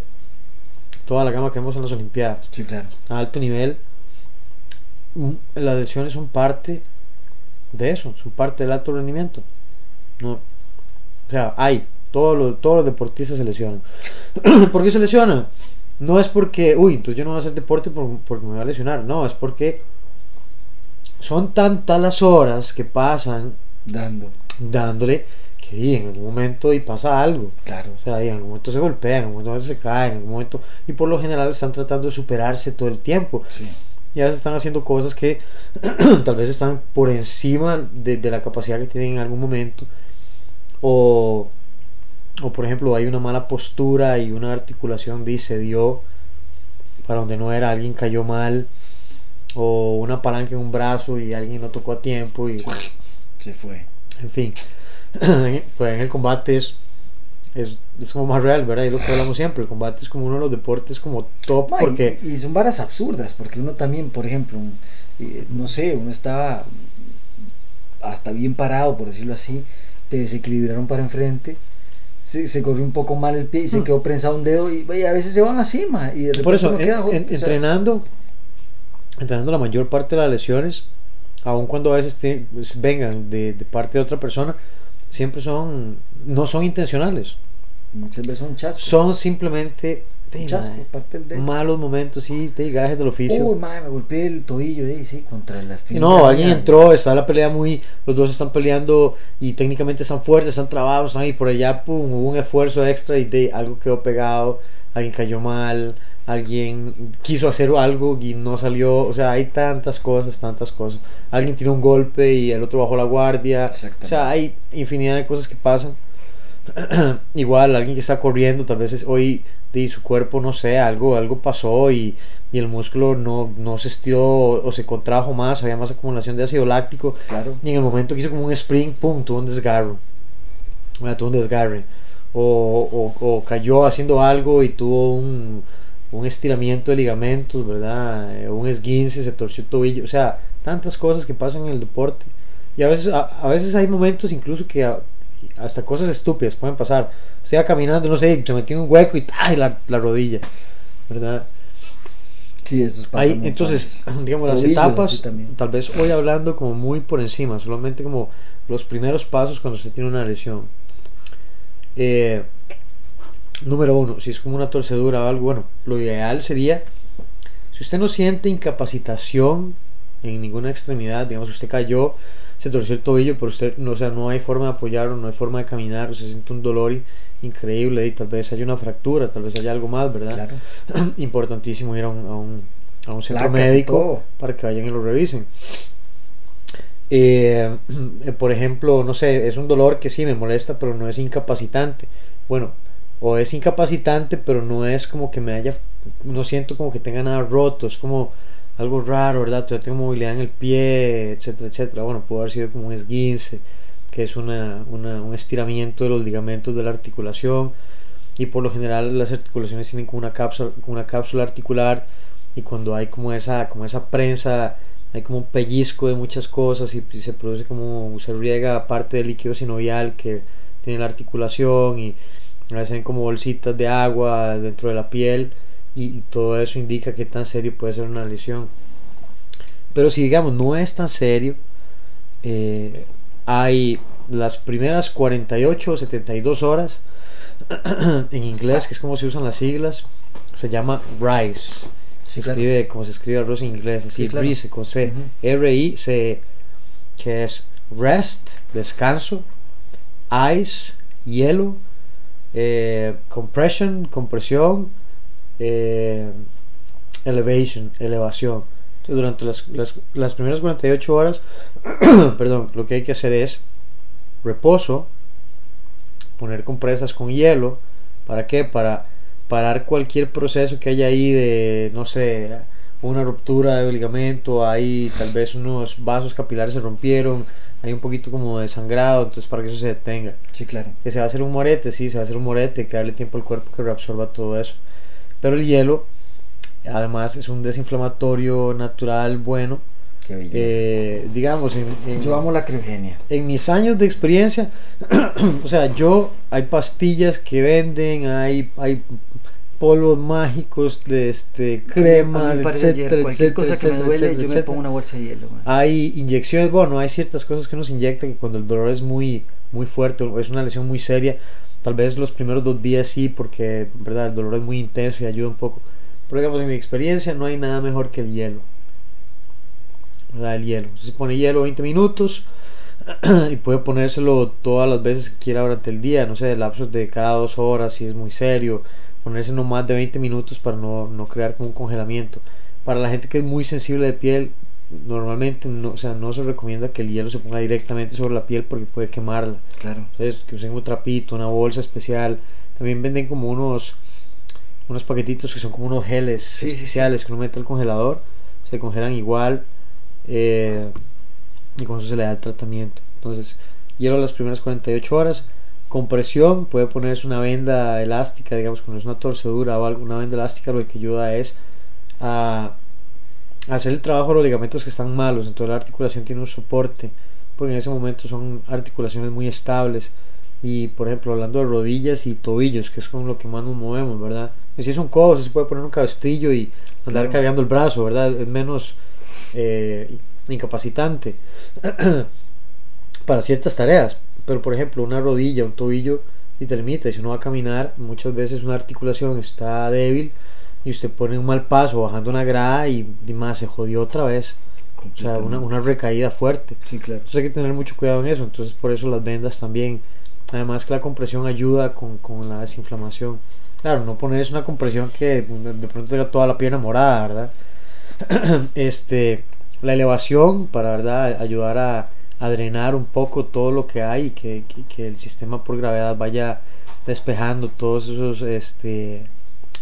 toda la gama que vemos en las Olimpiadas Sí, claro. a alto nivel, mm, las lesiones son parte de eso, son parte del alto rendimiento. No, o sea, hay, todos los, todos los deportistas se lesionan. ¿Por qué se lesionan? No es porque, uy, entonces yo no voy a hacer deporte por- porque me voy a lesionar. No, es porque son tantas las horas que pasan Dando. dándole que y, en algún momento y pasa algo. Claro. O sea, y en algún momento se golpean, en algún momento se caen, en algún momento. Y por lo general están tratando de superarse todo el tiempo. Sí. y a veces están haciendo cosas que tal vez están por encima de, de la capacidad que tienen en algún momento o, o por ejemplo hay una mala postura y una articulación dice dio para donde no era, alguien cayó mal o una palanca en un brazo y alguien no tocó a tiempo y Se fue. en fin, pues en el combate es, es, es como más real, ¿verdad? Y es lo que hablamos siempre, el combate es como uno de los deportes como top porque... y, son varas absurdas, porque uno también, por ejemplo, un- eh, no sé, uno estaba hasta bien parado, por decirlo así, te desequilibraron para enfrente, se, se corrió un poco mal el pie y se Mm. quedó prensado un dedo y, y a veces se van así, ma, y de repente Por eso, en- queda, en- entrenando, entrenando la mayor parte de las lesiones, aun cuando a veces te- pues, vengan de, de parte de otra persona, siempre son, no son intencionales, muchas veces son chascos. son simplemente de, chasco, mae, parte del dedo. malos momentos, sí, de gajes del oficio. Uy, madre, me golpeé el tobillo, eh, sí, contra las Y no, alguien entró, está la pelea muy, los dos están peleando y técnicamente están fuertes, están trabados, están ahí por allá, pum, hubo un esfuerzo extra y de algo quedó pegado, alguien cayó mal, alguien quiso hacer algo y no salió, o sea, hay tantas cosas, tantas cosas. Alguien tiró un golpe y el otro bajó la guardia, o sea, hay infinidad de cosas que pasan. Igual, alguien que está corriendo, tal vez es hoy de su cuerpo, no sé, algo, algo pasó y, y el músculo no, no se estiró o se contrajo más, había más acumulación de ácido láctico. Claro. Y en el momento que hizo como un spring, pum, tuvo un desgarro. Tuvo un desgarre. O, o, o cayó haciendo algo y tuvo un, un estiramiento de ligamentos, ¿verdad? Eh, Un esguince, se torció el tobillo. O sea, tantas cosas que pasan en el deporte. Y a veces, a, a veces hay momentos incluso que a- hasta cosas estúpidas pueden pasar. Estoy caminando, no sé, se metió en un hueco y ¡ay! La, la rodilla, ¿verdad? Sí, eso pasa Ahí, entonces, digamos, las Tobillos, etapas, tal vez hoy hablando como muy por encima, solamente como los primeros pasos cuando usted tiene una lesión. Eh, número uno, si es como una torcedura o algo, bueno, lo ideal sería, si usted no siente incapacitación en ninguna extremidad, digamos, usted cayó, se torció el tobillo, pero usted, no, o sea, no hay forma de apoyarlo, no hay forma de caminar, usted siente un dolor increíble y tal vez haya una fractura, tal vez haya algo más, ¿verdad? Claro. importantísimo ir a un, a un, a un centro Placas médico para que vayan y lo revisen. Eh, eh, por ejemplo, no sé, es un dolor que sí me molesta, pero no es incapacitante. Bueno, o es incapacitante, pero no es como que me haya, no siento como que tenga nada roto, es como algo raro, ¿verdad? Todavía tengo movilidad en el pie, etcétera, etcétera. Bueno, puede haber sido como un esguince, que es una, una- un estiramiento de los ligamentos de la articulación. Y por lo general las articulaciones tienen como una cápsula, una cápsula articular y cuando hay como esa, como esa prensa, hay como un pellizco de muchas cosas y, y se produce como, se riega parte del líquido sinovial que tiene la articulación y hay como bolsitas de agua dentro de la piel y, y todo eso indica qué tan serio puede ser una lesión. Pero si digamos no es tan serio, eh, hay las primeras 48 o 72 horas en inglés, que es como se usan las siglas, se llama RICE. Se claro. escribe como se escribe arroz en inglés, Sí, claro. RICE con C, Ujú. R-I-C, que es rest, descanso, ice, hielo, eh, compression, compresión, eh, elevation, elevación. Durante las, las, las primeras 48 horas, perdón, lo que hay que hacer es reposo, poner compresas con hielo, ¿para qué? Para parar cualquier proceso que haya ahí de, no sé, una ruptura de ligamento, hay tal vez unos vasos capilares se rompieron, hay un poquito como de sangrado, entonces para que eso se detenga. Sí, claro. Que se va a hacer un morete, sí, se va a hacer un morete, hay que darle tiempo al cuerpo que reabsorba todo eso. Pero el hielo, además, es un desinflamatorio natural bueno. Qué belleza. Eh, digamos, en, en- Yo amo la criogenia. en mis años de experiencia, o sea, yo hay pastillas que venden, hay, hay polvos mágicos, de este, cremas, etcétera, Cualquier etcétera, cosa que me etcétera, duele, etcétera, yo me etcétera. pongo una bolsa de hielo. man. Hay inyecciones, bueno, hay ciertas cosas que uno se inyecta que cuando el dolor es muy, muy fuerte o es una lesión muy seria, tal vez los primeros dos días sí, porque ¿verdad? el dolor es muy intenso y ayuda un poco. Pero digamos, en mi experiencia no hay nada mejor que el hielo. ¿verdad? El hielo. Se pone hielo 20 minutos y puede ponérselo todas las veces que quiera durante el día, no sé, lapsos de cada dos horas si es muy serio, ponerse no más de 20 minutos para no, no crear como un congelamiento. Para la gente que es muy sensible de piel, normalmente no, o sea, no se recomienda que el hielo se ponga directamente sobre la piel porque puede quemarla. Claro. Entonces, que usen un trapito, una bolsa especial. También venden como unos unos paquetitos que son como unos geles Sí, sí, sí. especiales que uno mete al congelador, se congelan igual eh, y con eso se le da el tratamiento. Entonces, hielo las primeras 48 horas, compresión, puede ponerse una venda elástica, digamos, cuando es una torcedura o algo, una venda elástica lo que ayuda es a hacer el trabajo de los ligamentos que están malos, entonces la articulación tiene un soporte, porque en ese momento son articulaciones muy estables. Y por ejemplo, hablando de rodillas y tobillos, que es con lo que más nos movemos, ¿verdad? Y si es un codo, se puede poner un cabestrillo y andar Claro. cargando el brazo, ¿verdad? Es menos eh, incapacitante para ciertas tareas. Pero por ejemplo, una rodilla, un tobillo, y te limita. Si uno va a caminar, muchas veces una articulación está débil y usted pone un mal paso bajando una grada y, y más se jodió otra vez. O sea, una, una recaída fuerte. Sí, claro. Entonces hay que tener mucho cuidado en eso. Entonces por eso las vendas también. Además que la compresión ayuda con, con la desinflamación. Claro, no ponerse una compresión que de pronto tenga toda la pierna morada, ¿verdad? este, la elevación para, ¿verdad? Ayudar a, a drenar un poco todo lo que hay y que, que, que el sistema por gravedad vaya despejando todos esos este,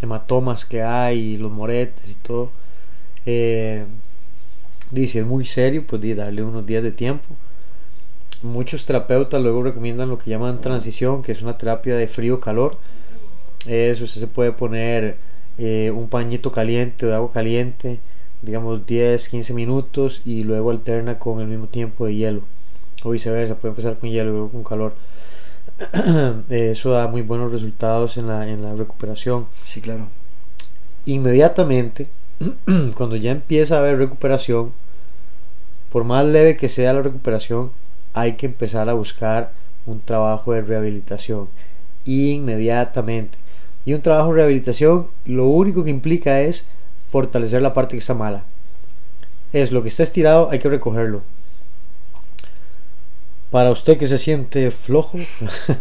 hematomas que hay, y los moretes y todo. Eh, dice, es muy serio, pues darle unos días de tiempo. Muchos terapeutas luego recomiendan lo que llaman transición, que es una terapia de frío-calor. Eso, usted se puede poner eh, un pañito caliente de agua caliente, digamos 10, 15 minutos y luego alterna con el mismo tiempo de hielo. O viceversa, puede empezar con hielo y luego con calor. Eso da muy buenos resultados en la, en la recuperación Sí, claro. inmediatamente, cuando ya empieza a haber recuperación, por más leve que sea la recuperación, hay que empezar a buscar un trabajo de rehabilitación inmediatamente. Y un trabajo de rehabilitación lo único que implica es fortalecer la parte que está mala. Es lo que está estirado, hay que recogerlo. Para usted que se siente flojo,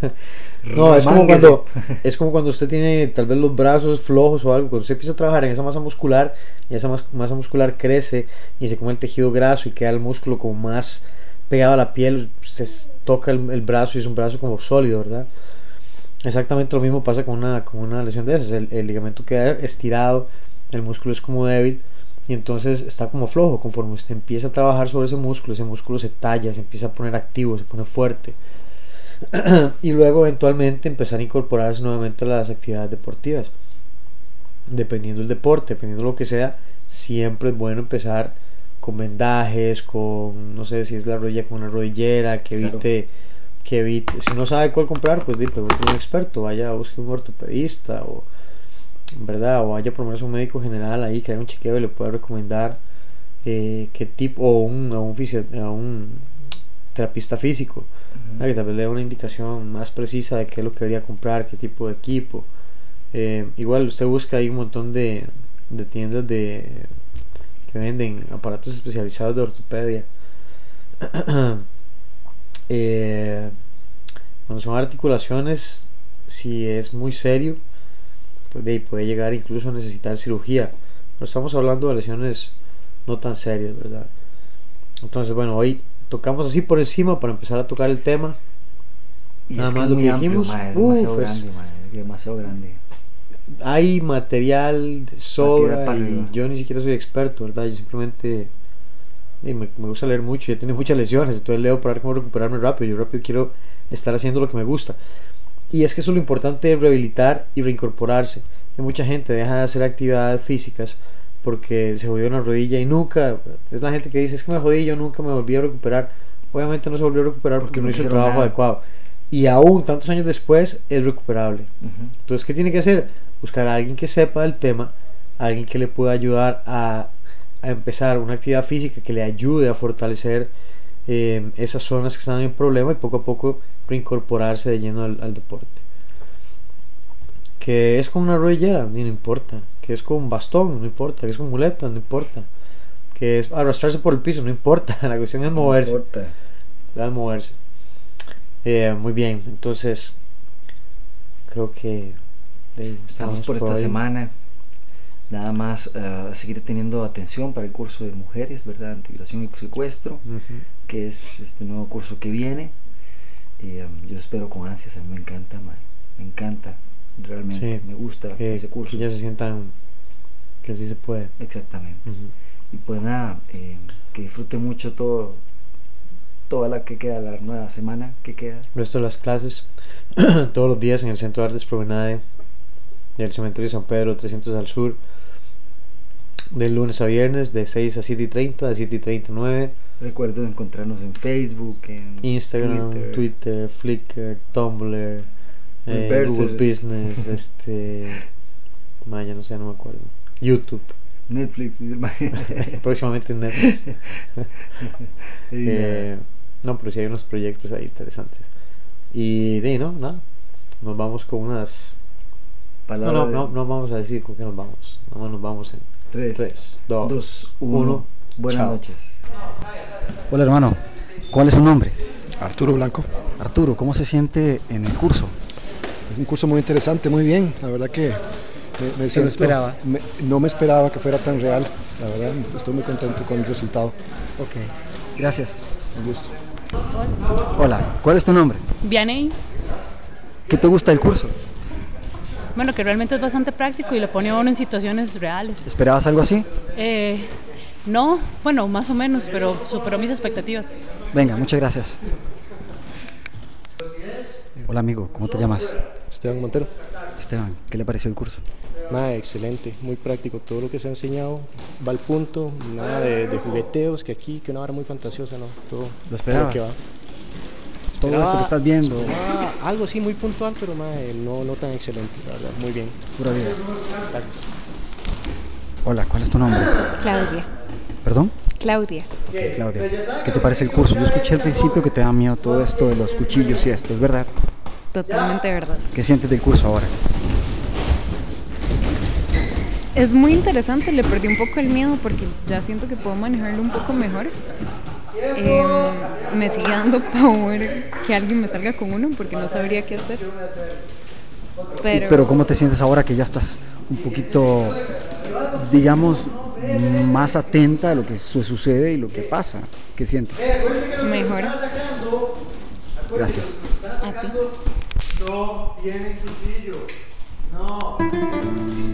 no, es como cuando es como cuando usted tiene tal vez los brazos flojos o algo, cuando usted empieza a trabajar en esa masa muscular y esa mas- masa muscular crece y se come el tejido graso y queda el músculo como más pegado a la piel, usted toca el, el brazo y es un brazo como sólido, ¿verdad? Exactamente lo mismo pasa con una, con una lesión de esas, el, el ligamento queda estirado, el músculo es como débil y entonces está como flojo, conforme usted empieza a trabajar sobre ese músculo, ese músculo se talla, se empieza a poner activo, se pone fuerte y luego eventualmente empezar a incorporarse nuevamente a las actividades deportivas. Dependiendo del deporte, dependiendo de lo que sea, siempre es bueno empezar con vendajes, con no sé si es la rodilla con una rodillera, que Claro. evite, que evite, si no sabe cuál comprar, pues di, pregunte a un experto, vaya a busque un ortopedista o verdad, o vaya por lo menos un médico general ahí que haga un chequeo y le pueda recomendar eh, qué tipo, o un, a un, fisio- a un terapista físico, que tal vez le dé una indicación más precisa de qué es lo que debería comprar, qué tipo de equipo. Eh, igual usted busca ahí un montón de, de tiendas de que venden aparatos especializados de ortopedia. Eh, cuando son articulaciones, si es muy serio, de puede llegar incluso a necesitar cirugía. Pero estamos hablando de lesiones no tan serias, ¿verdad? Entonces, bueno, hoy tocamos así por encima para empezar a tocar el tema. Y Nada es que más es lo que amplio, dijimos, ma, es demasiado grande, ma, es demasiado grande. Hay material sobra para y yo ni siquiera soy experto, ¿verdad? Yo simplemente y me, me gusta leer mucho, yo he tenido muchas lesiones, entonces leo para ver cómo recuperarme rápido. Yo rápido quiero estar haciendo lo que me gusta. Y es que eso es lo importante de rehabilitar y reincorporarse. Que mucha gente deja de hacer actividades físicas porque se jodió una rodilla y nunca, es la gente que dice, es que me jodí, yo nunca me volví a recuperar. Obviamente no se volvió a recuperar porque, Porque no hizo el trabajo nada. adecuado. Y aún tantos años después es recuperable. Entonces, ¿qué tiene que hacer? Buscar a alguien que sepa del tema, alguien que le pueda ayudar a, a empezar una actividad física que le ayude a fortalecer eh, esas zonas que están en problema y poco a poco reincorporarse de lleno al, al deporte. Que es con una rodillera, ni no importa. Que es con un bastón, no importa. Que es con muletas, no importa. Que es arrastrarse por el piso, no importa. La cuestión es moverse. No importa. Da de moverse. Eh, muy bien, entonces creo que eh, Estamos por esta semana. nada más eh, seguir teniendo atención para el curso de mujeres, ¿verdad? Antiviolación y secuestro, que es este nuevo curso que viene. Y, um, yo espero con ansias, a mí me encanta, me encanta, realmente, Sí, me gusta que, ese curso. que ya se sientan que sí se puede. Exactamente. Y pues nada, eh, que disfruten mucho todo, toda la que queda, la nueva semana que queda. El resto de las clases, todos los días en el Centro de Artes Promenade del Cementerio de San Pedro 300 al sur, de lunes a viernes, de 6 a 7 y 30, de 7 y 39, Recuerden encontrarnos en Facebook, en Instagram, Twitter, Flickr, Tumblr, eh. Google Business, este. Maya, no sé, no me acuerdo. YouTube, Netflix. próximamente en Netflix. Eh, no, pero sí hay unos proyectos ahí interesantes. Y de no, nada. Nos vamos con unas. nada, No, no, no, no vamos a decir con qué nos vamos. No, nos vamos en tres, 3, 2, dos, uno. uno. Buenas Chao. noches. Hola hermano, ¿cuál es su nombre? Arturo Blanco. Arturo, ¿cómo se siente en el curso? Es un curso muy interesante, muy bien. La verdad que me, me siento- esperaba? me- no me esperaba que fuera tan real. La verdad, estoy muy contento con el resultado. Ok, gracias. Un gusto. Hola, ¿cuál es tu nombre? Vianey, ¿Qué te gusta del curso? bueno, que realmente es bastante práctico y lo pone a uno en situaciones reales. ¿Esperabas algo así? Eh, no, bueno, más o menos, pero superó mis expectativas. Venga, muchas gracias. Hola amigo, ¿cómo te llamas? Esteban Montero. Esteban, ¿qué le pareció el curso? Nada, excelente, muy práctico. Todo lo que se ha enseñado va al punto, nada de, de jugueteos, que aquí, que una hora muy fantasiosa, ¿no? Todo ¿Lo esperabas? que va. Todo esto que estás viendo, algo sí muy puntual, pero mae, no, no tan excelente, la verdad, muy bien. pura vida. Gracias. Hola, ¿cuál es tu nombre? Claudia. ¿Perdón? Claudia. Ok, Claudia. ¿Qué te parece el curso? Yo escuché al principio que te da miedo todo esto de los cuchillos y esto, ¿es verdad? Totalmente verdad. ¿Qué sientes del curso ahora? Es muy interesante, le perdí un poco el miedo porque ya siento que puedo manejarlo un poco mejor. Eh, me sigue dando pavor que alguien me salga con uno porque no sabría qué hacer. Pero, Pero ¿cómo te sientes ahora que ya estás un poquito, digamos, más atenta a lo que su- sucede y lo que pasa? ¿Qué sientes? mejor Gracias. a ti. No tienen cuchillo. No tienen cuchillo.